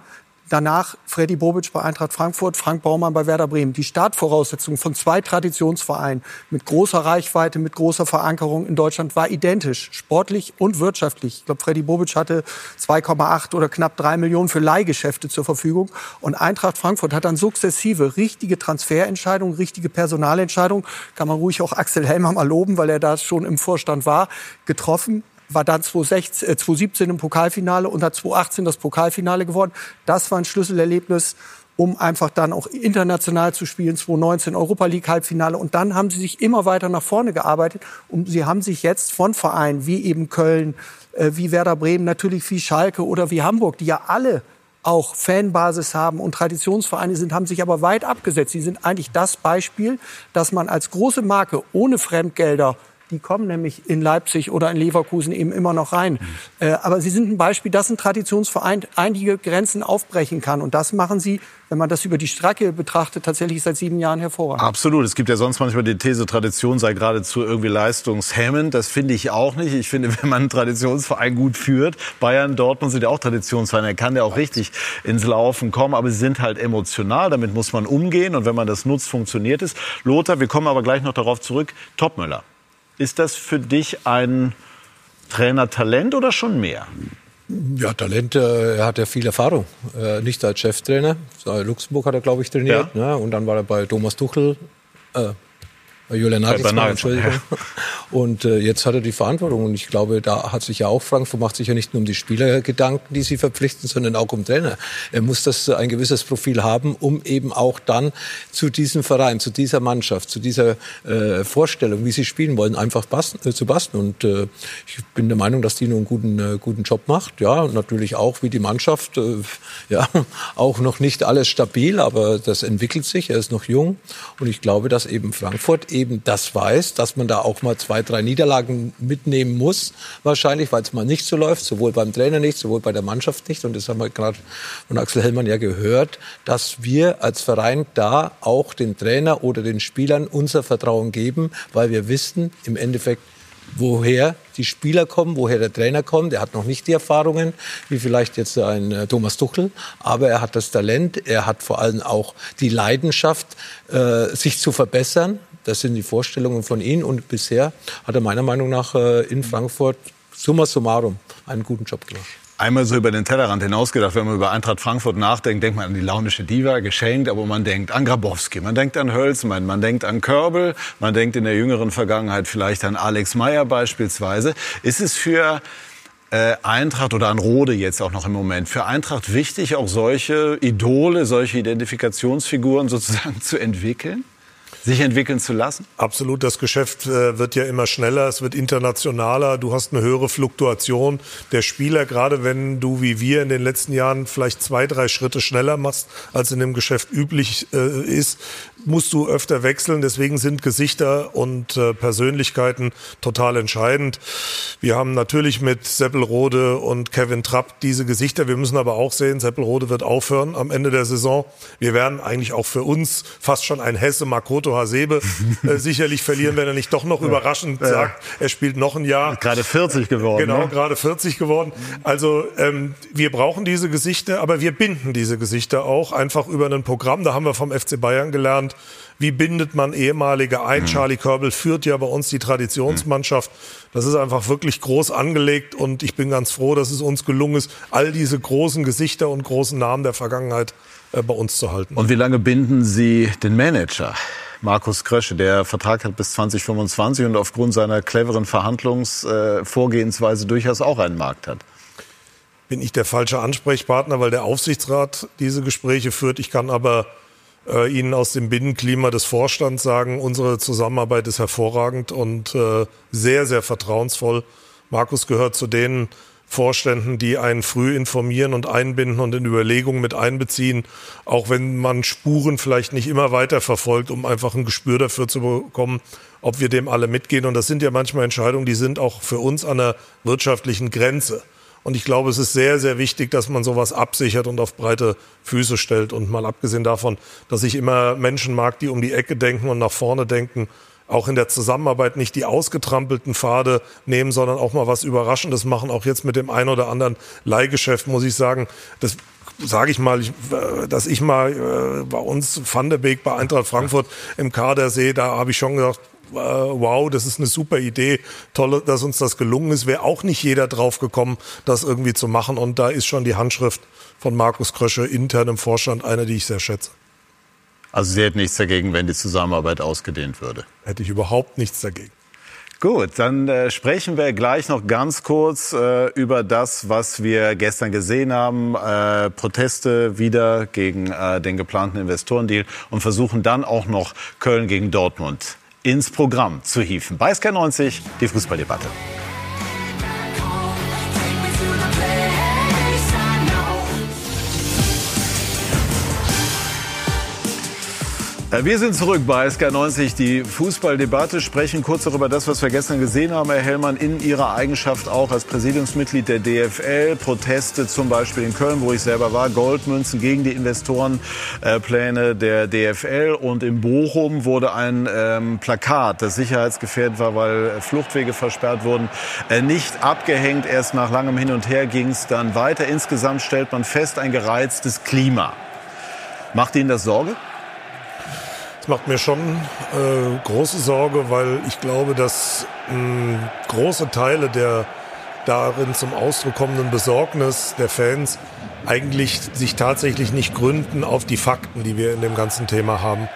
danach Freddy Bobic bei Eintracht Frankfurt, Frank Baumann bei Werder Bremen. Die Startvoraussetzung von zwei Traditionsvereinen mit großer Reichweite, mit großer Verankerung in Deutschland war identisch, sportlich und wirtschaftlich. Ich glaube, Freddy Bobic hatte 2,8 oder knapp 3 Millionen für Leihgeschäfte zur Verfügung. Und Eintracht Frankfurt hat dann sukzessive richtige Transferentscheidungen, richtige Personalentscheidungen, kann man ruhig auch Axel Helmer mal loben, weil er da schon im Vorstand war, getroffen war dann 2016, äh, 2017 im Pokalfinale und hat 2018 das Pokalfinale gewonnen. Das war ein Schlüsselerlebnis, um einfach dann auch international zu spielen. 2019 Europa League Halbfinale. Und dann haben sie sich immer weiter nach vorne gearbeitet. Und sie haben sich jetzt von Vereinen wie eben Köln, äh, wie Werder Bremen, natürlich wie Schalke oder wie Hamburg, die ja alle auch Fanbasis haben und Traditionsvereine sind, haben sich aber weit abgesetzt. Sie sind eigentlich das Beispiel, dass man als große Marke ohne Fremdgelder die kommen nämlich in Leipzig oder in Leverkusen eben immer noch rein. Mhm. Äh, aber sie sind ein Beispiel, dass ein Traditionsverein einige Grenzen aufbrechen kann. Und das machen sie, wenn man das über die Strecke betrachtet, tatsächlich seit sieben Jahren hervorragend. Absolut. Es gibt ja sonst manchmal die These, Tradition sei geradezu irgendwie leistungshemmend. Das finde ich auch nicht. Ich finde, wenn man einen Traditionsverein gut führt, Bayern, Dortmund sind ja auch Traditionsvereine, er kann ja auch richtig ins Laufen kommen. Aber sie sind halt emotional. Damit muss man umgehen. Und wenn man das nutzt, funktioniert es. Lothar, wir kommen aber gleich noch darauf zurück. Topmüller. Ist das für dich ein Trainertalent oder schon mehr? Ja, Talent, äh, er hat ja viel Erfahrung. Äh, nicht als Cheftrainer. Luxemburg hat er, glaube ich, trainiert. Ja. Ne? Und dann war er bei Thomas Tuchel. Äh, Julian Nagelsmann, Entschuldigung. Ja. Und äh, jetzt hat er die Verantwortung. Und ich glaube, da hat sich ja auch Frankfurt macht sich ja nicht nur um die Spieler Gedanken, die sie verpflichten, sondern auch um Trainer. Er muss das äh, ein gewisses Profil haben, um eben auch dann zu diesem Verein, zu dieser Mannschaft, zu dieser äh, Vorstellung, wie sie spielen wollen, einfach passen, äh, zu passen. Und äh, ich bin der Meinung, dass die nur einen guten, äh, guten Job macht. Ja, und natürlich auch wie die Mannschaft. Äh, ja, auch noch nicht alles stabil, aber das entwickelt sich. Er ist noch jung. Und ich glaube, dass eben Frankfurt eben das weiß, dass man da auch mal zwei, drei Niederlagen mitnehmen muss, wahrscheinlich, weil es mal nicht so läuft, sowohl beim Trainer nicht, sowohl bei der Mannschaft nicht. Und das haben wir gerade von Axel Hellmann ja gehört, dass wir als Verein da auch den Trainer oder den Spielern unser Vertrauen geben, weil wir wissen, im Endeffekt, woher die Spieler kommen, woher der Trainer kommt. Er hat noch nicht die Erfahrungen wie vielleicht jetzt ein äh, Thomas Tuchel, aber er hat das Talent, er hat vor allem auch die Leidenschaft, äh, sich zu verbessern. Das sind die Vorstellungen von ihm und bisher hat er meiner Meinung nach äh, in Frankfurt summa summarum einen guten Job gemacht einmal so über den Tellerrand hinausgedacht. Wenn man über Eintracht Frankfurt nachdenkt, denkt man an die launische Diva, geschenkt, aber man denkt an Grabowski, man denkt an Hölzmann, man denkt an Körbel, man denkt in der jüngeren Vergangenheit vielleicht an Alex Meyer beispielsweise. Ist es für äh, Eintracht oder an Rode jetzt auch noch im Moment, für Eintracht wichtig, auch solche Idole, solche Identifikationsfiguren sozusagen zu entwickeln? Sich entwickeln zu lassen? Absolut. Das Geschäft äh, wird ja immer schneller, es wird internationaler. Du hast eine höhere Fluktuation der Spieler, gerade wenn du wie wir in den letzten Jahren vielleicht zwei, drei Schritte schneller machst, als in dem Geschäft üblich äh, ist musst du öfter wechseln. Deswegen sind Gesichter und äh, Persönlichkeiten total entscheidend. Wir haben natürlich mit Seppelrode und Kevin Trapp diese Gesichter. Wir müssen aber auch sehen, Seppelrode wird aufhören am Ende der Saison. Wir werden eigentlich auch für uns fast schon ein Hesse Makoto Hasebe äh, sicherlich verlieren, wenn er nicht doch noch ja. überraschend ja. sagt, er spielt noch ein Jahr. Gerade 40 geworden. Genau, ne? gerade 40 geworden. Also ähm, wir brauchen diese Gesichter, aber wir binden diese Gesichter auch einfach über ein Programm. Da haben wir vom FC Bayern gelernt, wie bindet man ehemalige ein? Mhm. Charlie Körbel führt ja bei uns die Traditionsmannschaft. Das ist einfach wirklich groß angelegt und ich bin ganz froh, dass es uns gelungen ist, all diese großen Gesichter und großen Namen der Vergangenheit äh, bei uns zu halten. Und wie lange binden Sie den Manager? Markus Krösche. Der Vertrag hat bis 2025 und aufgrund seiner cleveren Verhandlungsvorgehensweise durchaus auch einen Markt hat. Bin ich der falsche Ansprechpartner, weil der Aufsichtsrat diese Gespräche führt. Ich kann aber äh, Ihnen aus dem Binnenklima des Vorstands sagen, unsere Zusammenarbeit ist hervorragend und äh, sehr, sehr vertrauensvoll. Markus gehört zu den Vorständen, die einen früh informieren und einbinden und in Überlegungen mit einbeziehen, auch wenn man Spuren vielleicht nicht immer weiter verfolgt, um einfach ein Gespür dafür zu bekommen, ob wir dem alle mitgehen. Und das sind ja manchmal Entscheidungen, die sind auch für uns an der wirtschaftlichen Grenze. Und ich glaube, es ist sehr, sehr wichtig, dass man sowas absichert und auf breite Füße stellt. Und mal abgesehen davon, dass ich immer Menschen mag, die um die Ecke denken und nach vorne denken, auch in der Zusammenarbeit nicht die ausgetrampelten Pfade nehmen, sondern auch mal was Überraschendes machen. Auch jetzt mit dem ein oder anderen Leihgeschäft muss ich sagen, das sage ich mal, äh, dass ich mal äh, bei uns Van der Beek bei Eintracht Frankfurt im Kader sehe, da habe ich schon gesagt, wow, das ist eine super Idee, toll, dass uns das gelungen ist. Wäre auch nicht jeder drauf gekommen, das irgendwie zu machen. Und da ist schon die Handschrift von Markus Krösche intern im Vorstand eine, die ich sehr schätze. Also Sie hätten nichts dagegen, wenn die Zusammenarbeit ausgedehnt würde? Hätte ich überhaupt nichts dagegen. Gut, dann äh, sprechen wir gleich noch ganz kurz äh, über das, was wir gestern gesehen haben. Äh, Proteste wieder gegen äh, den geplanten Investorendeal und versuchen dann auch noch Köln gegen Dortmund ins Programm zu hieven. Bei Sky 90 die Fußballdebatte. Wir sind zurück bei SK90, die Fußballdebatte, sprechen kurz darüber das, was wir gestern gesehen haben, Herr Hellmann, in Ihrer Eigenschaft auch als Präsidiumsmitglied der DFL. Proteste zum Beispiel in Köln, wo ich selber war, Goldmünzen gegen die Investorenpläne der DFL. Und in Bochum wurde ein ähm, Plakat, das sicherheitsgefährdet war, weil Fluchtwege versperrt wurden, äh, nicht abgehängt. Erst nach langem Hin und Her ging es dann weiter. Insgesamt stellt man fest, ein gereiztes Klima. Macht Ihnen das Sorge? Das macht mir schon äh, große Sorge, weil ich glaube, dass mh, große Teile der darin zum Ausdruck kommenden Besorgnis der Fans eigentlich sich tatsächlich nicht gründen auf die Fakten, die wir in dem ganzen Thema haben.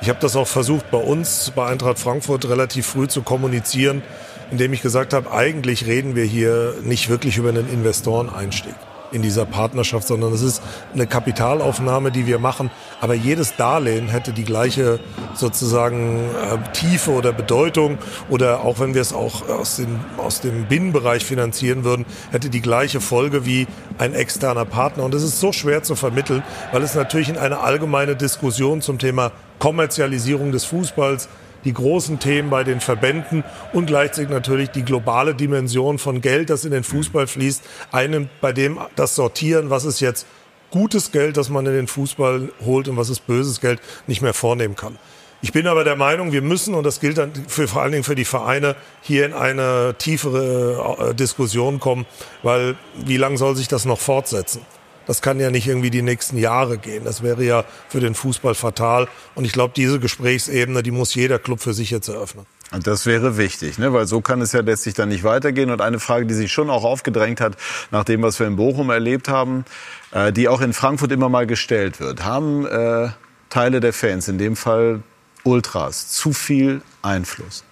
Ich habe das auch versucht bei uns, bei Eintracht Frankfurt, relativ früh zu kommunizieren, indem ich gesagt habe, eigentlich reden wir hier nicht wirklich über einen Investoreneinstieg in dieser Partnerschaft, sondern es ist eine Kapitalaufnahme, die wir machen. Aber jedes Darlehen hätte die gleiche sozusagen äh, Tiefe oder Bedeutung oder auch wenn wir es auch aus, den, aus dem Binnenbereich finanzieren würden, hätte die gleiche Folge wie ein externer Partner. Und das ist so schwer zu vermitteln, weil es natürlich in eine allgemeine Diskussion zum Thema Kommerzialisierung des Fußballs die großen Themen bei den Verbänden und gleichzeitig natürlich die globale Dimension von Geld, das in den Fußball fließt, einem, bei dem das Sortieren, was ist jetzt gutes Geld, das man in den Fußball holt und was ist böses Geld, nicht mehr vornehmen kann. Ich bin aber der Meinung, wir müssen, und das gilt dann für, vor allen Dingen für die Vereine, hier in eine tiefere äh, Diskussion kommen, weil wie lange soll sich das noch fortsetzen? Das kann ja nicht irgendwie die nächsten Jahre gehen. Das wäre ja für den Fußball fatal. Und ich glaube, diese Gesprächsebene, die muss jeder Club für sich jetzt eröffnen. Und das wäre wichtig, ne? weil so kann es ja letztlich dann nicht weitergehen. Und eine Frage, die sich schon auch aufgedrängt hat, nach dem, was wir in Bochum erlebt haben, äh, die auch in Frankfurt immer mal gestellt wird, haben äh, Teile der Fans, in dem Fall Ultras, zu viel Einfluss?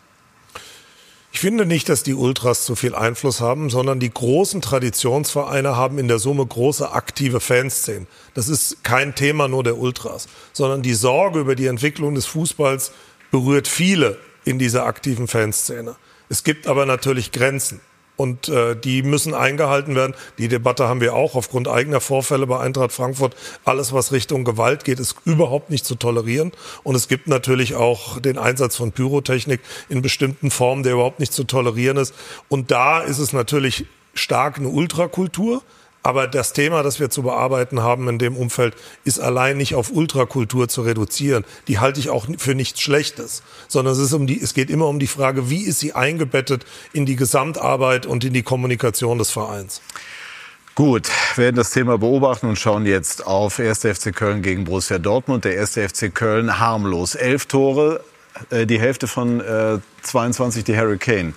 Ich finde nicht, dass die Ultras zu viel Einfluss haben, sondern die großen Traditionsvereine haben in der Summe große aktive Fanszenen. Das ist kein Thema nur der Ultras, sondern die Sorge über die Entwicklung des Fußballs berührt viele in dieser aktiven Fanszene. Es gibt aber natürlich Grenzen. Und äh, die müssen eingehalten werden. Die Debatte haben wir auch aufgrund eigener Vorfälle bei Eintracht Frankfurt. Alles, was Richtung Gewalt geht, ist überhaupt nicht zu tolerieren. Und es gibt natürlich auch den Einsatz von Pyrotechnik in bestimmten Formen, der überhaupt nicht zu tolerieren ist. Und da ist es natürlich stark eine Ultrakultur. Aber das Thema, das wir zu bearbeiten haben in dem Umfeld, ist allein nicht auf Ultrakultur zu reduzieren. Die halte ich auch für nichts Schlechtes, sondern es, ist um die, es geht immer um die Frage, wie ist sie eingebettet in die Gesamtarbeit und in die Kommunikation des Vereins. Gut, wir werden das Thema beobachten und schauen jetzt auf 1. FC Köln gegen Borussia Dortmund. Der 1. FC Köln harmlos. Elf Tore, die Hälfte von äh, 22, die Harry Kane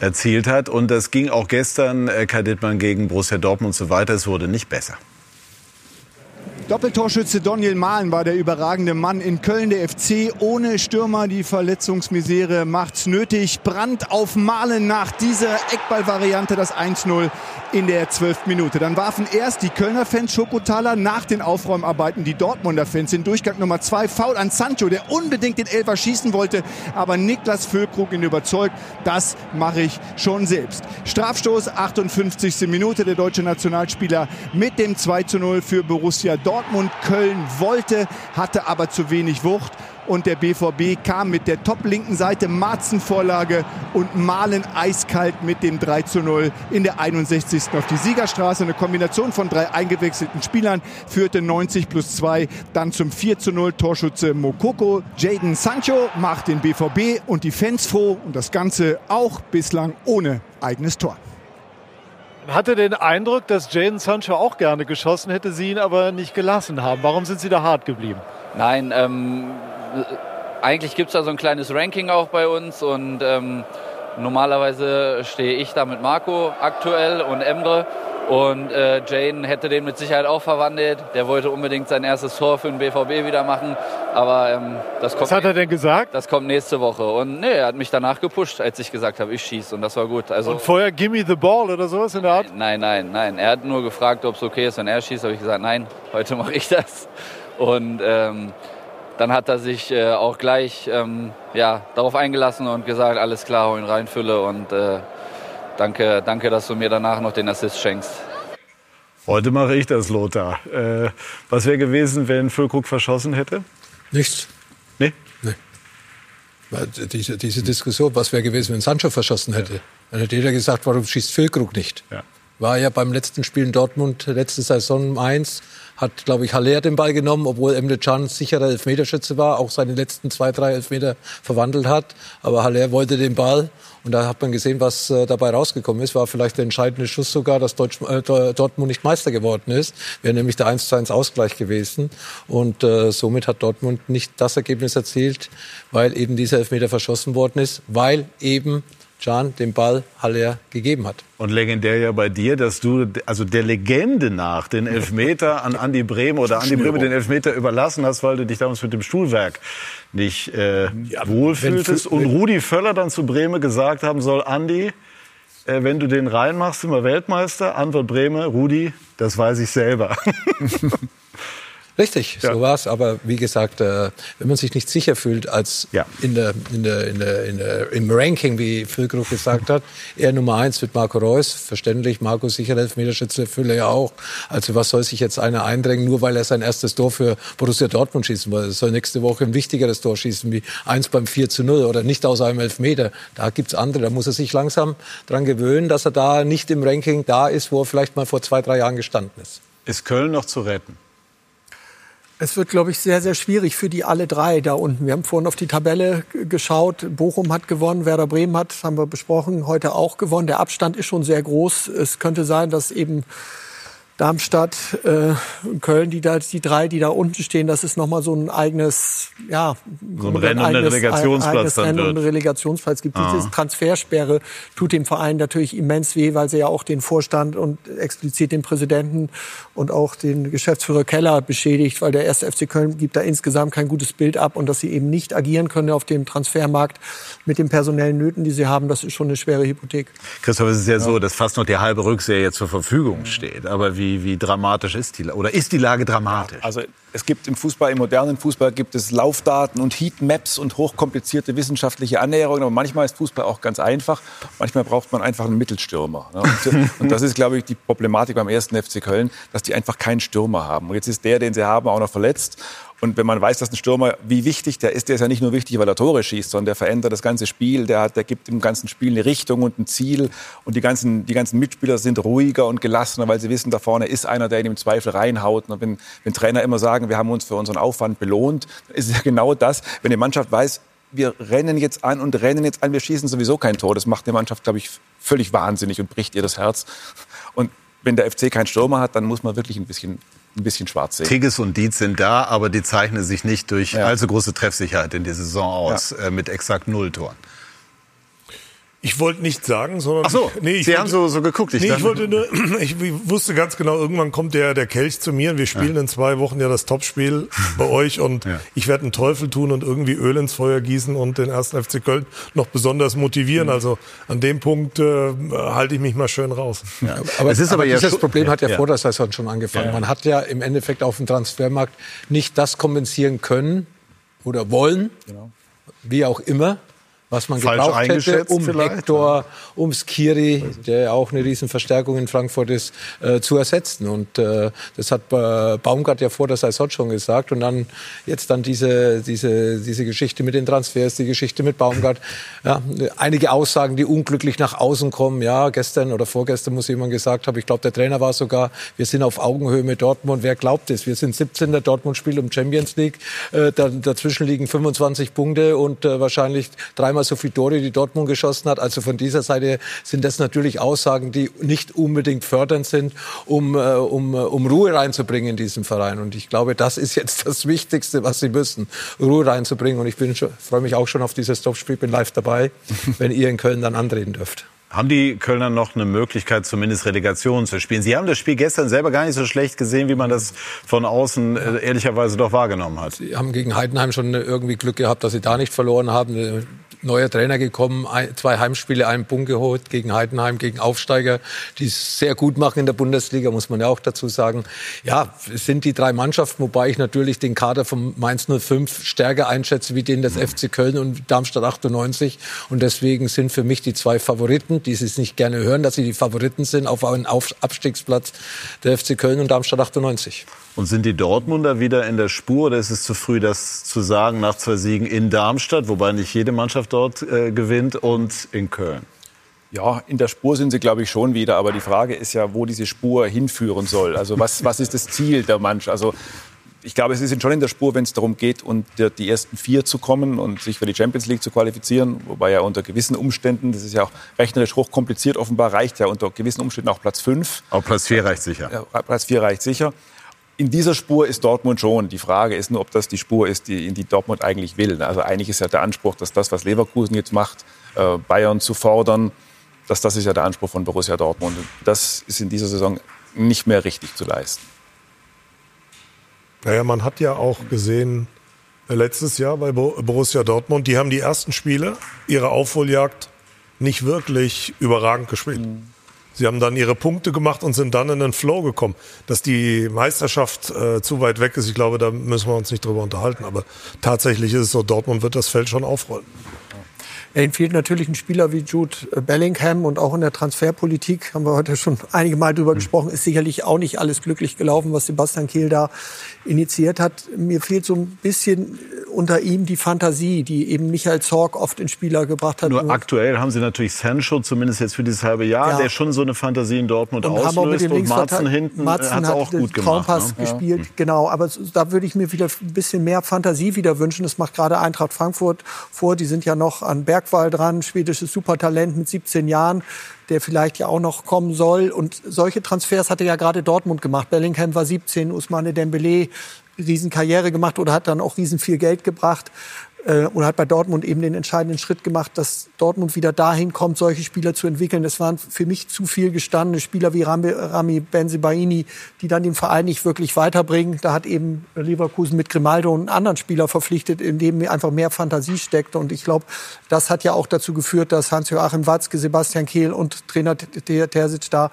erzielt hat. Und das ging auch gestern äh, Kai Dittmann gegen Borussia Dortmund so weiter. Es wurde nicht besser. Doppeltorschütze Daniel Mahlen war der überragende Mann in Köln. Der FC ohne Stürmer. Die Verletzungsmisere macht's nötig. Brand auf Mahlen nach dieser Eckballvariante das 1-0 in der 12. Minute. Dann warfen erst die Kölner Fans Schokotaler nach den Aufräumarbeiten die Dortmunder Fans in Durchgang Nummer 2. Foul an Sancho, der unbedingt den Elfer schießen wollte. Aber Niklas Füllkrug ihn überzeugt. Das mache ich schon selbst. Strafstoß, 58. Minute. Der deutsche Nationalspieler mit dem 2-0 für Borussia Dortmund. Dortmund Köln wollte, hatte aber zu wenig Wucht. Und der BVB kam mit der top linken Seite Marzen-Vorlage und Malen eiskalt mit dem 3 zu 0 in der 61. auf die Siegerstraße. Eine Kombination von drei eingewechselten Spielern führte 90 plus 2 dann zum 4 zu 0 Torschütze Mokoko. Jaden Sancho macht den BVB und die Fans froh und das Ganze auch bislang ohne eigenes Tor hatte den Eindruck, dass Jaden Sancho auch gerne geschossen hätte, sie ihn aber nicht gelassen haben. Warum sind Sie da hart geblieben? Nein, ähm, eigentlich gibt es da so ein kleines Ranking auch bei uns und ähm, normalerweise stehe ich da mit Marco aktuell und Emre. Und äh, Jane hätte den mit Sicherheit auch verwandelt. Der wollte unbedingt sein erstes Tor für den BVB wieder machen. Aber ähm, das kommt. Was hat er denn gesagt? Das kommt nächste Woche. Und nee, er hat mich danach gepusht, als ich gesagt habe, ich schieße. Und das war gut. Also, und vorher Gimme the Ball oder sowas in der Art? Nein, nein, nein. Er hat nur gefragt, ob es okay ist, wenn er schießt. Habe ich gesagt, nein, heute mache ich das. Und ähm, dann hat er sich äh, auch gleich ähm, ja, darauf eingelassen und gesagt, alles klar, hol ihn rein, Fülle. Und äh, danke, danke, dass du mir danach noch den Assist schenkst. Heute mache ich das, Lothar. Äh, was wäre gewesen, wenn Füllkrug verschossen hätte? Nichts. Nee? Nee. Diese, diese Diskussion, was wäre gewesen, wenn Sancho verschossen hätte? Ja. Dann hätte jeder gesagt, warum schießt Füllkrug nicht? Ja. War ja beim letzten Spiel in Dortmund, letzte Saison 1, hat, glaube ich, Haller den Ball genommen, obwohl Emre Can sicherer Elfmeterschütze war, auch seine letzten zwei, drei Elfmeter verwandelt hat. Aber Haller wollte den Ball und da hat man gesehen, was äh, dabei rausgekommen ist. War vielleicht der entscheidende Schuss sogar, dass Deutsch, äh, Dortmund nicht Meister geworden ist. Wäre nämlich der 1 zu 1 Ausgleich gewesen. Und äh, somit hat Dortmund nicht das Ergebnis erzielt, weil eben dieser Elfmeter verschossen worden ist, weil eben Can den Ball Haller gegeben hat. Und legendär ja bei dir, dass du also der Legende nach den Elfmeter an Andi Bremer oder Andi Bremer den Elfmeter überlassen hast, weil du dich damals mit dem Stuhlwerk nicht äh, ja, wohlfühltest. Und Rudi Völler dann zu Bremer gesagt haben soll, Andi, äh, wenn du den reinmachst, sind wir Weltmeister. Antwort Bremer, Rudi, das weiß ich selber. Richtig, ja. so war's. Aber wie gesagt, äh, wenn man sich nicht sicher fühlt, als ja. in der, in der, in der, in der, im Ranking, wie Füllkrug gesagt hat, er Nummer eins mit Marco Reus, verständlich, Marco sicher Elfmeterschütze, Fülle ja auch. Also was soll sich jetzt einer eindrängen, nur weil er sein erstes Tor für Borussia Dortmund schießen will? Er soll nächste Woche ein wichtigeres Tor schießen, wie eins beim 4 zu 0 oder nicht aus einem Elfmeter. Da gibt's andere, da muss er sich langsam dran gewöhnen, dass er da nicht im Ranking da ist, wo er vielleicht mal vor zwei, drei Jahren gestanden ist. Ist Köln noch zu retten? Es wird, glaube ich, sehr, sehr schwierig für die alle drei da unten. Wir haben vorhin auf die Tabelle geschaut. Bochum hat gewonnen, Werder Bremen hat, haben wir besprochen, heute auch gewonnen. Der Abstand ist schon sehr groß. Es könnte sein, dass eben Darmstadt, äh, Köln, die da die drei, die da unten stehen, das ist noch mal so ein eigenes, ja, so ein Rennen um den Relegationsplatz dann Rennen wird. Um Relegationsplatz gibt. Ah. Diese Transfersperre tut dem Verein natürlich immens weh, weil sie ja auch den Vorstand und explizit den Präsidenten und auch den Geschäftsführer Keller beschädigt, weil der erste FC Köln gibt da insgesamt kein gutes Bild ab und dass sie eben nicht agieren können auf dem Transfermarkt mit den personellen Nöten, die sie haben, das ist schon eine schwere Hypothek. Christoph, es ist ja, ja. so, dass fast noch die halbe Rückserie zur Verfügung steht, aber wie wie, wie dramatisch ist die oder ist die Lage dramatisch? Also es gibt im Fußball, im modernen Fußball gibt es Laufdaten und Heatmaps und hochkomplizierte wissenschaftliche Annäherungen. Aber manchmal ist Fußball auch ganz einfach. Manchmal braucht man einfach einen Mittelstürmer. Ne? Und das ist, glaube ich, die Problematik beim ersten FC Köln, dass die einfach keinen Stürmer haben. Und jetzt ist der, den sie haben, auch noch verletzt. Und wenn man weiß, dass ein Stürmer, wie wichtig der ist, der ist ja nicht nur wichtig, weil er Tore schießt, sondern der verändert das ganze Spiel, der, hat, der gibt dem ganzen Spiel eine Richtung und ein Ziel. Und die ganzen, die ganzen Mitspieler sind ruhiger und gelassener, weil sie wissen, da vorne ist einer, der ihn im Zweifel reinhaut. Und wenn, wenn Trainer immer sagen, wir haben uns für unseren Aufwand belohnt, ist es ja genau das, wenn die Mannschaft weiß, wir rennen jetzt an und rennen jetzt an, wir schießen sowieso kein Tor. Das macht die Mannschaft, glaube ich, völlig wahnsinnig und bricht ihr das Herz. Und wenn der FC keinen Stürmer hat, dann muss man wirklich ein bisschen ein bisschen schwarz sehen. Tigges und Dietz sind da, aber die zeichnen sich nicht durch ja. allzu große Treffsicherheit in der Saison aus, ja. äh, mit exakt null Toren. Ich wollte nicht sagen, sondern. Ach so, nee, ich Sie wollte, haben so, so geguckt. Ich, nee, ich wollte nur, ich wusste ganz genau, irgendwann kommt der, der Kelch zu mir und wir spielen ja. in zwei Wochen ja das Topspiel bei euch und ja. ich werde einen Teufel tun und irgendwie Öl ins Feuer gießen und den ersten FC Köln noch besonders motivieren. Mhm. Also an dem Punkt äh, halte ich mich mal schön raus. Ja. Aber, es ist aber, aber dieses Problem hat ja, vor der Saison schon angefangen. Man hat ja im Endeffekt auf dem Transfermarkt nicht das kompensieren können oder wollen, genau. wie auch immer, was man Falsch gebraucht hätte, um vielleicht? Hector, um Skiri, der auch eine Riesenverstärkung in Frankfurt ist, äh, zu ersetzen. Und äh, das hat äh, Baumgart ja vor der Saison schon gesagt. Und dann jetzt dann diese, diese, diese Geschichte mit den Transfers, die Geschichte mit Baumgart. Ja, einige Aussagen, die unglücklich nach außen kommen. Ja, gestern oder vorgestern muss jemand gesagt haben, ich glaube, der Trainer war sogar, wir sind auf Augenhöhe mit Dortmund. Wer glaubt es? Wir sind 17. Der Dortmund spielt um Champions League. Äh, da, dazwischen liegen 25 Punkte und äh, wahrscheinlich dreimal dreimal so viel Tore, die Dortmund geschossen hat. Also von dieser Seite sind das natürlich Aussagen, die nicht unbedingt fördernd sind, um, äh, um, äh, um Ruhe reinzubringen in diesem Verein. Und ich glaube, das ist jetzt das Wichtigste, was sie müssen, Ruhe reinzubringen. Und ich freue mich auch schon auf dieses Topspiel, bin live dabei, wenn ihr in Köln dann antreten dürft. Haben die Kölner noch eine Möglichkeit, zumindest Relegation zu spielen? Sie haben das Spiel gestern selber gar nicht so schlecht gesehen, wie man das von außen äh, ehrlicherweise doch wahrgenommen hat. Sie haben gegen Heidenheim schon irgendwie Glück gehabt, dass sie da nicht verloren haben neuer Trainer gekommen, zwei Heimspiele, einen Punkt geholt gegen Heidenheim, gegen Aufsteiger, die es sehr gut machen in der Bundesliga, muss man ja auch dazu sagen. Ja, es sind die drei Mannschaften, wobei ich natürlich den Kader von Mainz 05 stärker einschätze wie den des FC Köln und Darmstadt 98. Und deswegen sind für mich die zwei Favoriten, die Sie es nicht gerne hören, dass sie die Favoriten sind auf einen Abstiegsplatz der FC Köln und Darmstadt 98. Und sind die Dortmunder wieder in der Spur oder ist es zu früh, das zu sagen nach zwei Siegen in Darmstadt, wobei nicht jede Mannschaft dort äh, gewinnt, und in Köln? Ja, in der Spur sind sie, glaube ich, schon wieder. Aber die Frage ist ja, wo diese Spur hinführen soll. Also was, was ist das Ziel der Mannschaft? Also ich glaube, sie sind schon in der Spur, wenn es darum geht, unter die ersten vier zu kommen und sich für die Champions League zu qualifizieren. Wobei ja unter gewissen Umständen, das ist ja auch rechnerisch hochkompliziert, offenbar reicht ja unter gewissen Umständen auch Platz fünf. Auch Platz vier reicht sicher. Ja, Platz vier reicht sicher in dieser Spur ist Dortmund schon. Die Frage ist nur, ob das die Spur ist, die, in die Dortmund eigentlich will. Also eigentlich ist ja der Anspruch, dass das, was Leverkusen jetzt macht, äh, Bayern zu fordern, dass das ist ja der Anspruch von Borussia Dortmund. Das ist in dieser Saison nicht mehr richtig zu leisten. Naja, man hat ja auch gesehen, äh, letztes Jahr bei Borussia Dortmund, die haben die ersten Spiele ihrer Aufholjagd nicht wirklich überragend gespielt. Mhm. Sie haben dann ihre Punkte gemacht und sind dann in den Flow gekommen. Dass die Meisterschaft äh, zu weit weg ist, ich glaube, da müssen wir uns nicht drüber unterhalten. Aber tatsächlich ist es so, Dortmund wird das Feld schon aufrollen. Ja, ihnen fehlt natürlich ein Spieler wie Jude Bellingham und auch in der Transferpolitik haben wir heute schon einige Mal drüber mhm. gesprochen, ist sicherlich auch nicht alles glücklich gelaufen, was Sebastian Kehl da initiiert hat. Mir fehlt so ein bisschen unter ihm die Fantasie, die eben Michael Zorg oft in Spieler gebracht hat. Nur, Nur aktuell haben sie natürlich Sancho, zumindest jetzt für dieses halbe Jahr, ja. der schon so eine Fantasie in Dortmund und auslöst. Und Matzen hinten Matzen hat auch gut gemacht. Traumpass ne? gespielt, ja. genau. Aber da würde ich mir wieder ein bisschen mehr Fantasie wieder wünschen. Das macht gerade Eintracht Frankfurt vor. Die sind ja noch an Bergwall dran, schwedisches Supertalent mit 17 Jahren der vielleicht ja auch noch kommen soll. Und solche Transfers hatte ja gerade Dortmund gemacht. Bellingham war 17, Usmane Dembele Riesenkarriere gemacht oder hat dann auch riesen viel Geld gebracht äh, und hat bei Dortmund eben den entscheidenden Schritt gemacht, dass Dortmund wieder dahin kommt, solche Spieler zu entwickeln. Das waren für mich zu viel gestandene Spieler wie Rami, Rami Benzibaini, die dann den Verein nicht wirklich weiterbringen. Da hat eben Leverkusen mit Grimaldo einen anderen Spieler verpflichtet, in dem einfach mehr Fantasie steckt. Und ich glaube, das hat ja auch dazu geführt, dass Hans-Joachim Watzke, Sebastian Kehl und Trainer Terzic da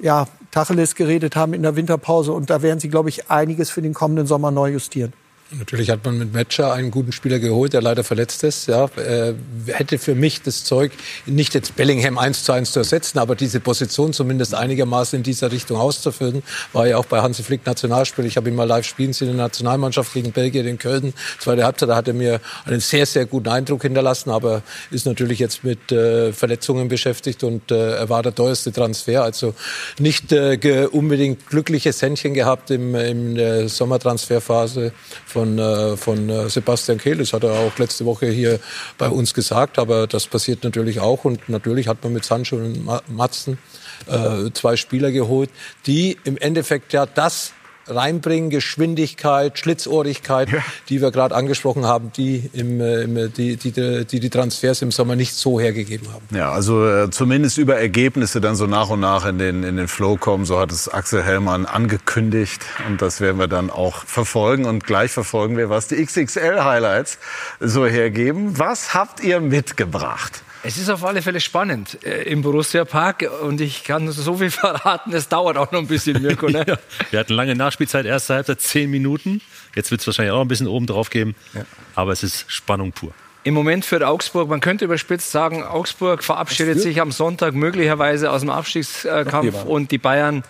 ja, Tacheles geredet haben in der Winterpause. Und da werden sie, glaube ich, einiges für den kommenden Sommer neu justieren. Natürlich hat man mit Matcher einen guten Spieler geholt, der leider verletzt ist. Ja, äh, hätte für mich das Zeug, nicht jetzt Bellingham eins zu eins zu ersetzen, aber diese Position zumindest einigermaßen in dieser Richtung auszufüllen. War ja auch bei Hansi Flick Nationalspiel. Ich habe ihn mal live spielen sehen in der Nationalmannschaft gegen Belgien in Köln. Zweite Halbzeit, da hat er mir einen sehr, sehr guten Eindruck hinterlassen, aber ist natürlich jetzt mit äh, Verletzungen beschäftigt und äh, er war der teuerste Transfer. Also nicht äh, unbedingt glückliches Händchen gehabt im, in der Sommertransferphase von, äh, von äh, Sebastian Kehl. Das hat er auch letzte Woche hier bei uns gesagt. Aber das passiert natürlich auch. Und natürlich hat man mit Sancho und Matzen äh, zwei Spieler geholt, die im Endeffekt ja das reinbringen, Geschwindigkeit, Schlitzohrigkeit, ja. die wir gerade angesprochen haben, die, im, äh, im, die, die, die, die Transfers im Sommer nicht so hergegeben haben. Ja, also äh, zumindest über Ergebnisse dann so nach und nach in den, in den Flow kommen, so hat es Axel Hellmann angekündigt und das werden wir dann auch verfolgen und gleich verfolgen wir, was die XXL-Highlights so hergeben. Was habt ihr mitgebracht? Es ist auf alle Fälle spannend äh, im Borussia Park und ich kann so viel verraten, es dauert auch noch ein bisschen, Mirko. Ne? ja. Wir hatten lange Nachspielzeit, erste Halbzeit zehn Minuten. Jetzt wird es wahrscheinlich auch ein bisschen oben drauf geben, ja. aber es ist Spannung pur. Im Moment führt Augsburg, man könnte überspitzt sagen, Augsburg verabschiedet sich am Sonntag möglicherweise aus dem Abstiegskampf und die Bayern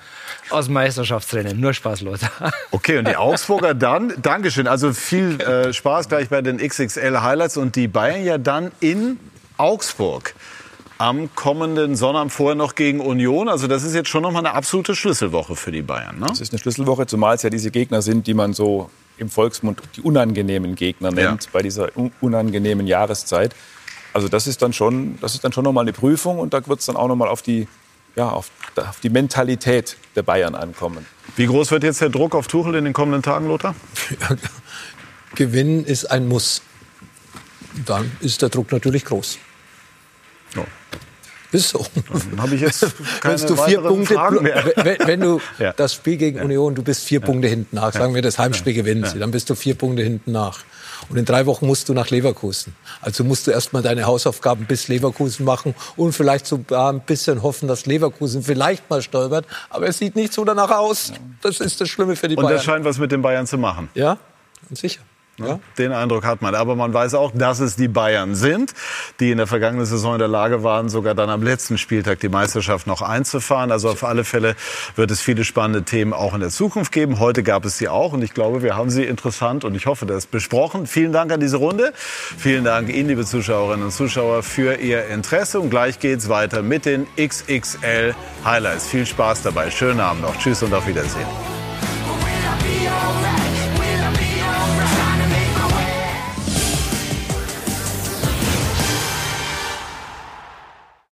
aus dem Meisterschaftsrennen. Nur Spaß, Leute. Okay, und die Augsburger dann, Dankeschön, also viel äh, Spaß gleich bei den XXL Highlights und die Bayern ja dann in Augsburg am kommenden Sonnabend vorher noch gegen Union. Also das ist jetzt schon noch mal eine absolute Schlüsselwoche für die Bayern. Ne? Das ist eine Schlüsselwoche, zumal es ja diese Gegner sind, die man so im Volksmund die unangenehmen Gegner nennt, ja. bei dieser unangenehmen Jahreszeit. Also das ist dann schon, das ist dann schon noch mal eine Prüfung und da wird es dann auch noch mal auf die, ja, auf, auf die Mentalität der Bayern ankommen. Wie groß wird jetzt der Druck auf Tuchel in den kommenden Tagen, Lothar? Gewinnen ist ein Muss dann ist der Druck natürlich groß. Ja. Ist so. Dann habe ich jetzt keine du vier Punkte, Fragen mehr. Wenn, wenn du ja. das Spiel gegen ja. Union, du bist vier Punkte hinten nach, sagen wir das Heimspiel gewinnen sie, dann bist du vier Punkte hinten nach. Und in drei Wochen musst du nach Leverkusen. Also musst du erstmal deine Hausaufgaben bis Leverkusen machen und vielleicht sogar ein bisschen hoffen, dass Leverkusen vielleicht mal stolpert. Aber es sieht nicht so danach aus. Das ist das Schlimme für die und Bayern. Und das scheint was mit den Bayern zu machen. Ja, sicher. Ja. Den Eindruck hat man. Aber man weiß auch, dass es die Bayern sind, die in der vergangenen Saison in der Lage waren, sogar dann am letzten Spieltag die Meisterschaft noch einzufahren. Also auf alle Fälle wird es viele spannende Themen auch in der Zukunft geben. Heute gab es sie auch und ich glaube, wir haben sie interessant und ich hoffe, das besprochen. Vielen Dank an diese Runde. Vielen Dank Ihnen, liebe Zuschauerinnen und Zuschauer, für Ihr Interesse. Und gleich geht es weiter mit den XXL Highlights. Viel Spaß dabei. Schönen Abend noch. Tschüss und auf Wiedersehen.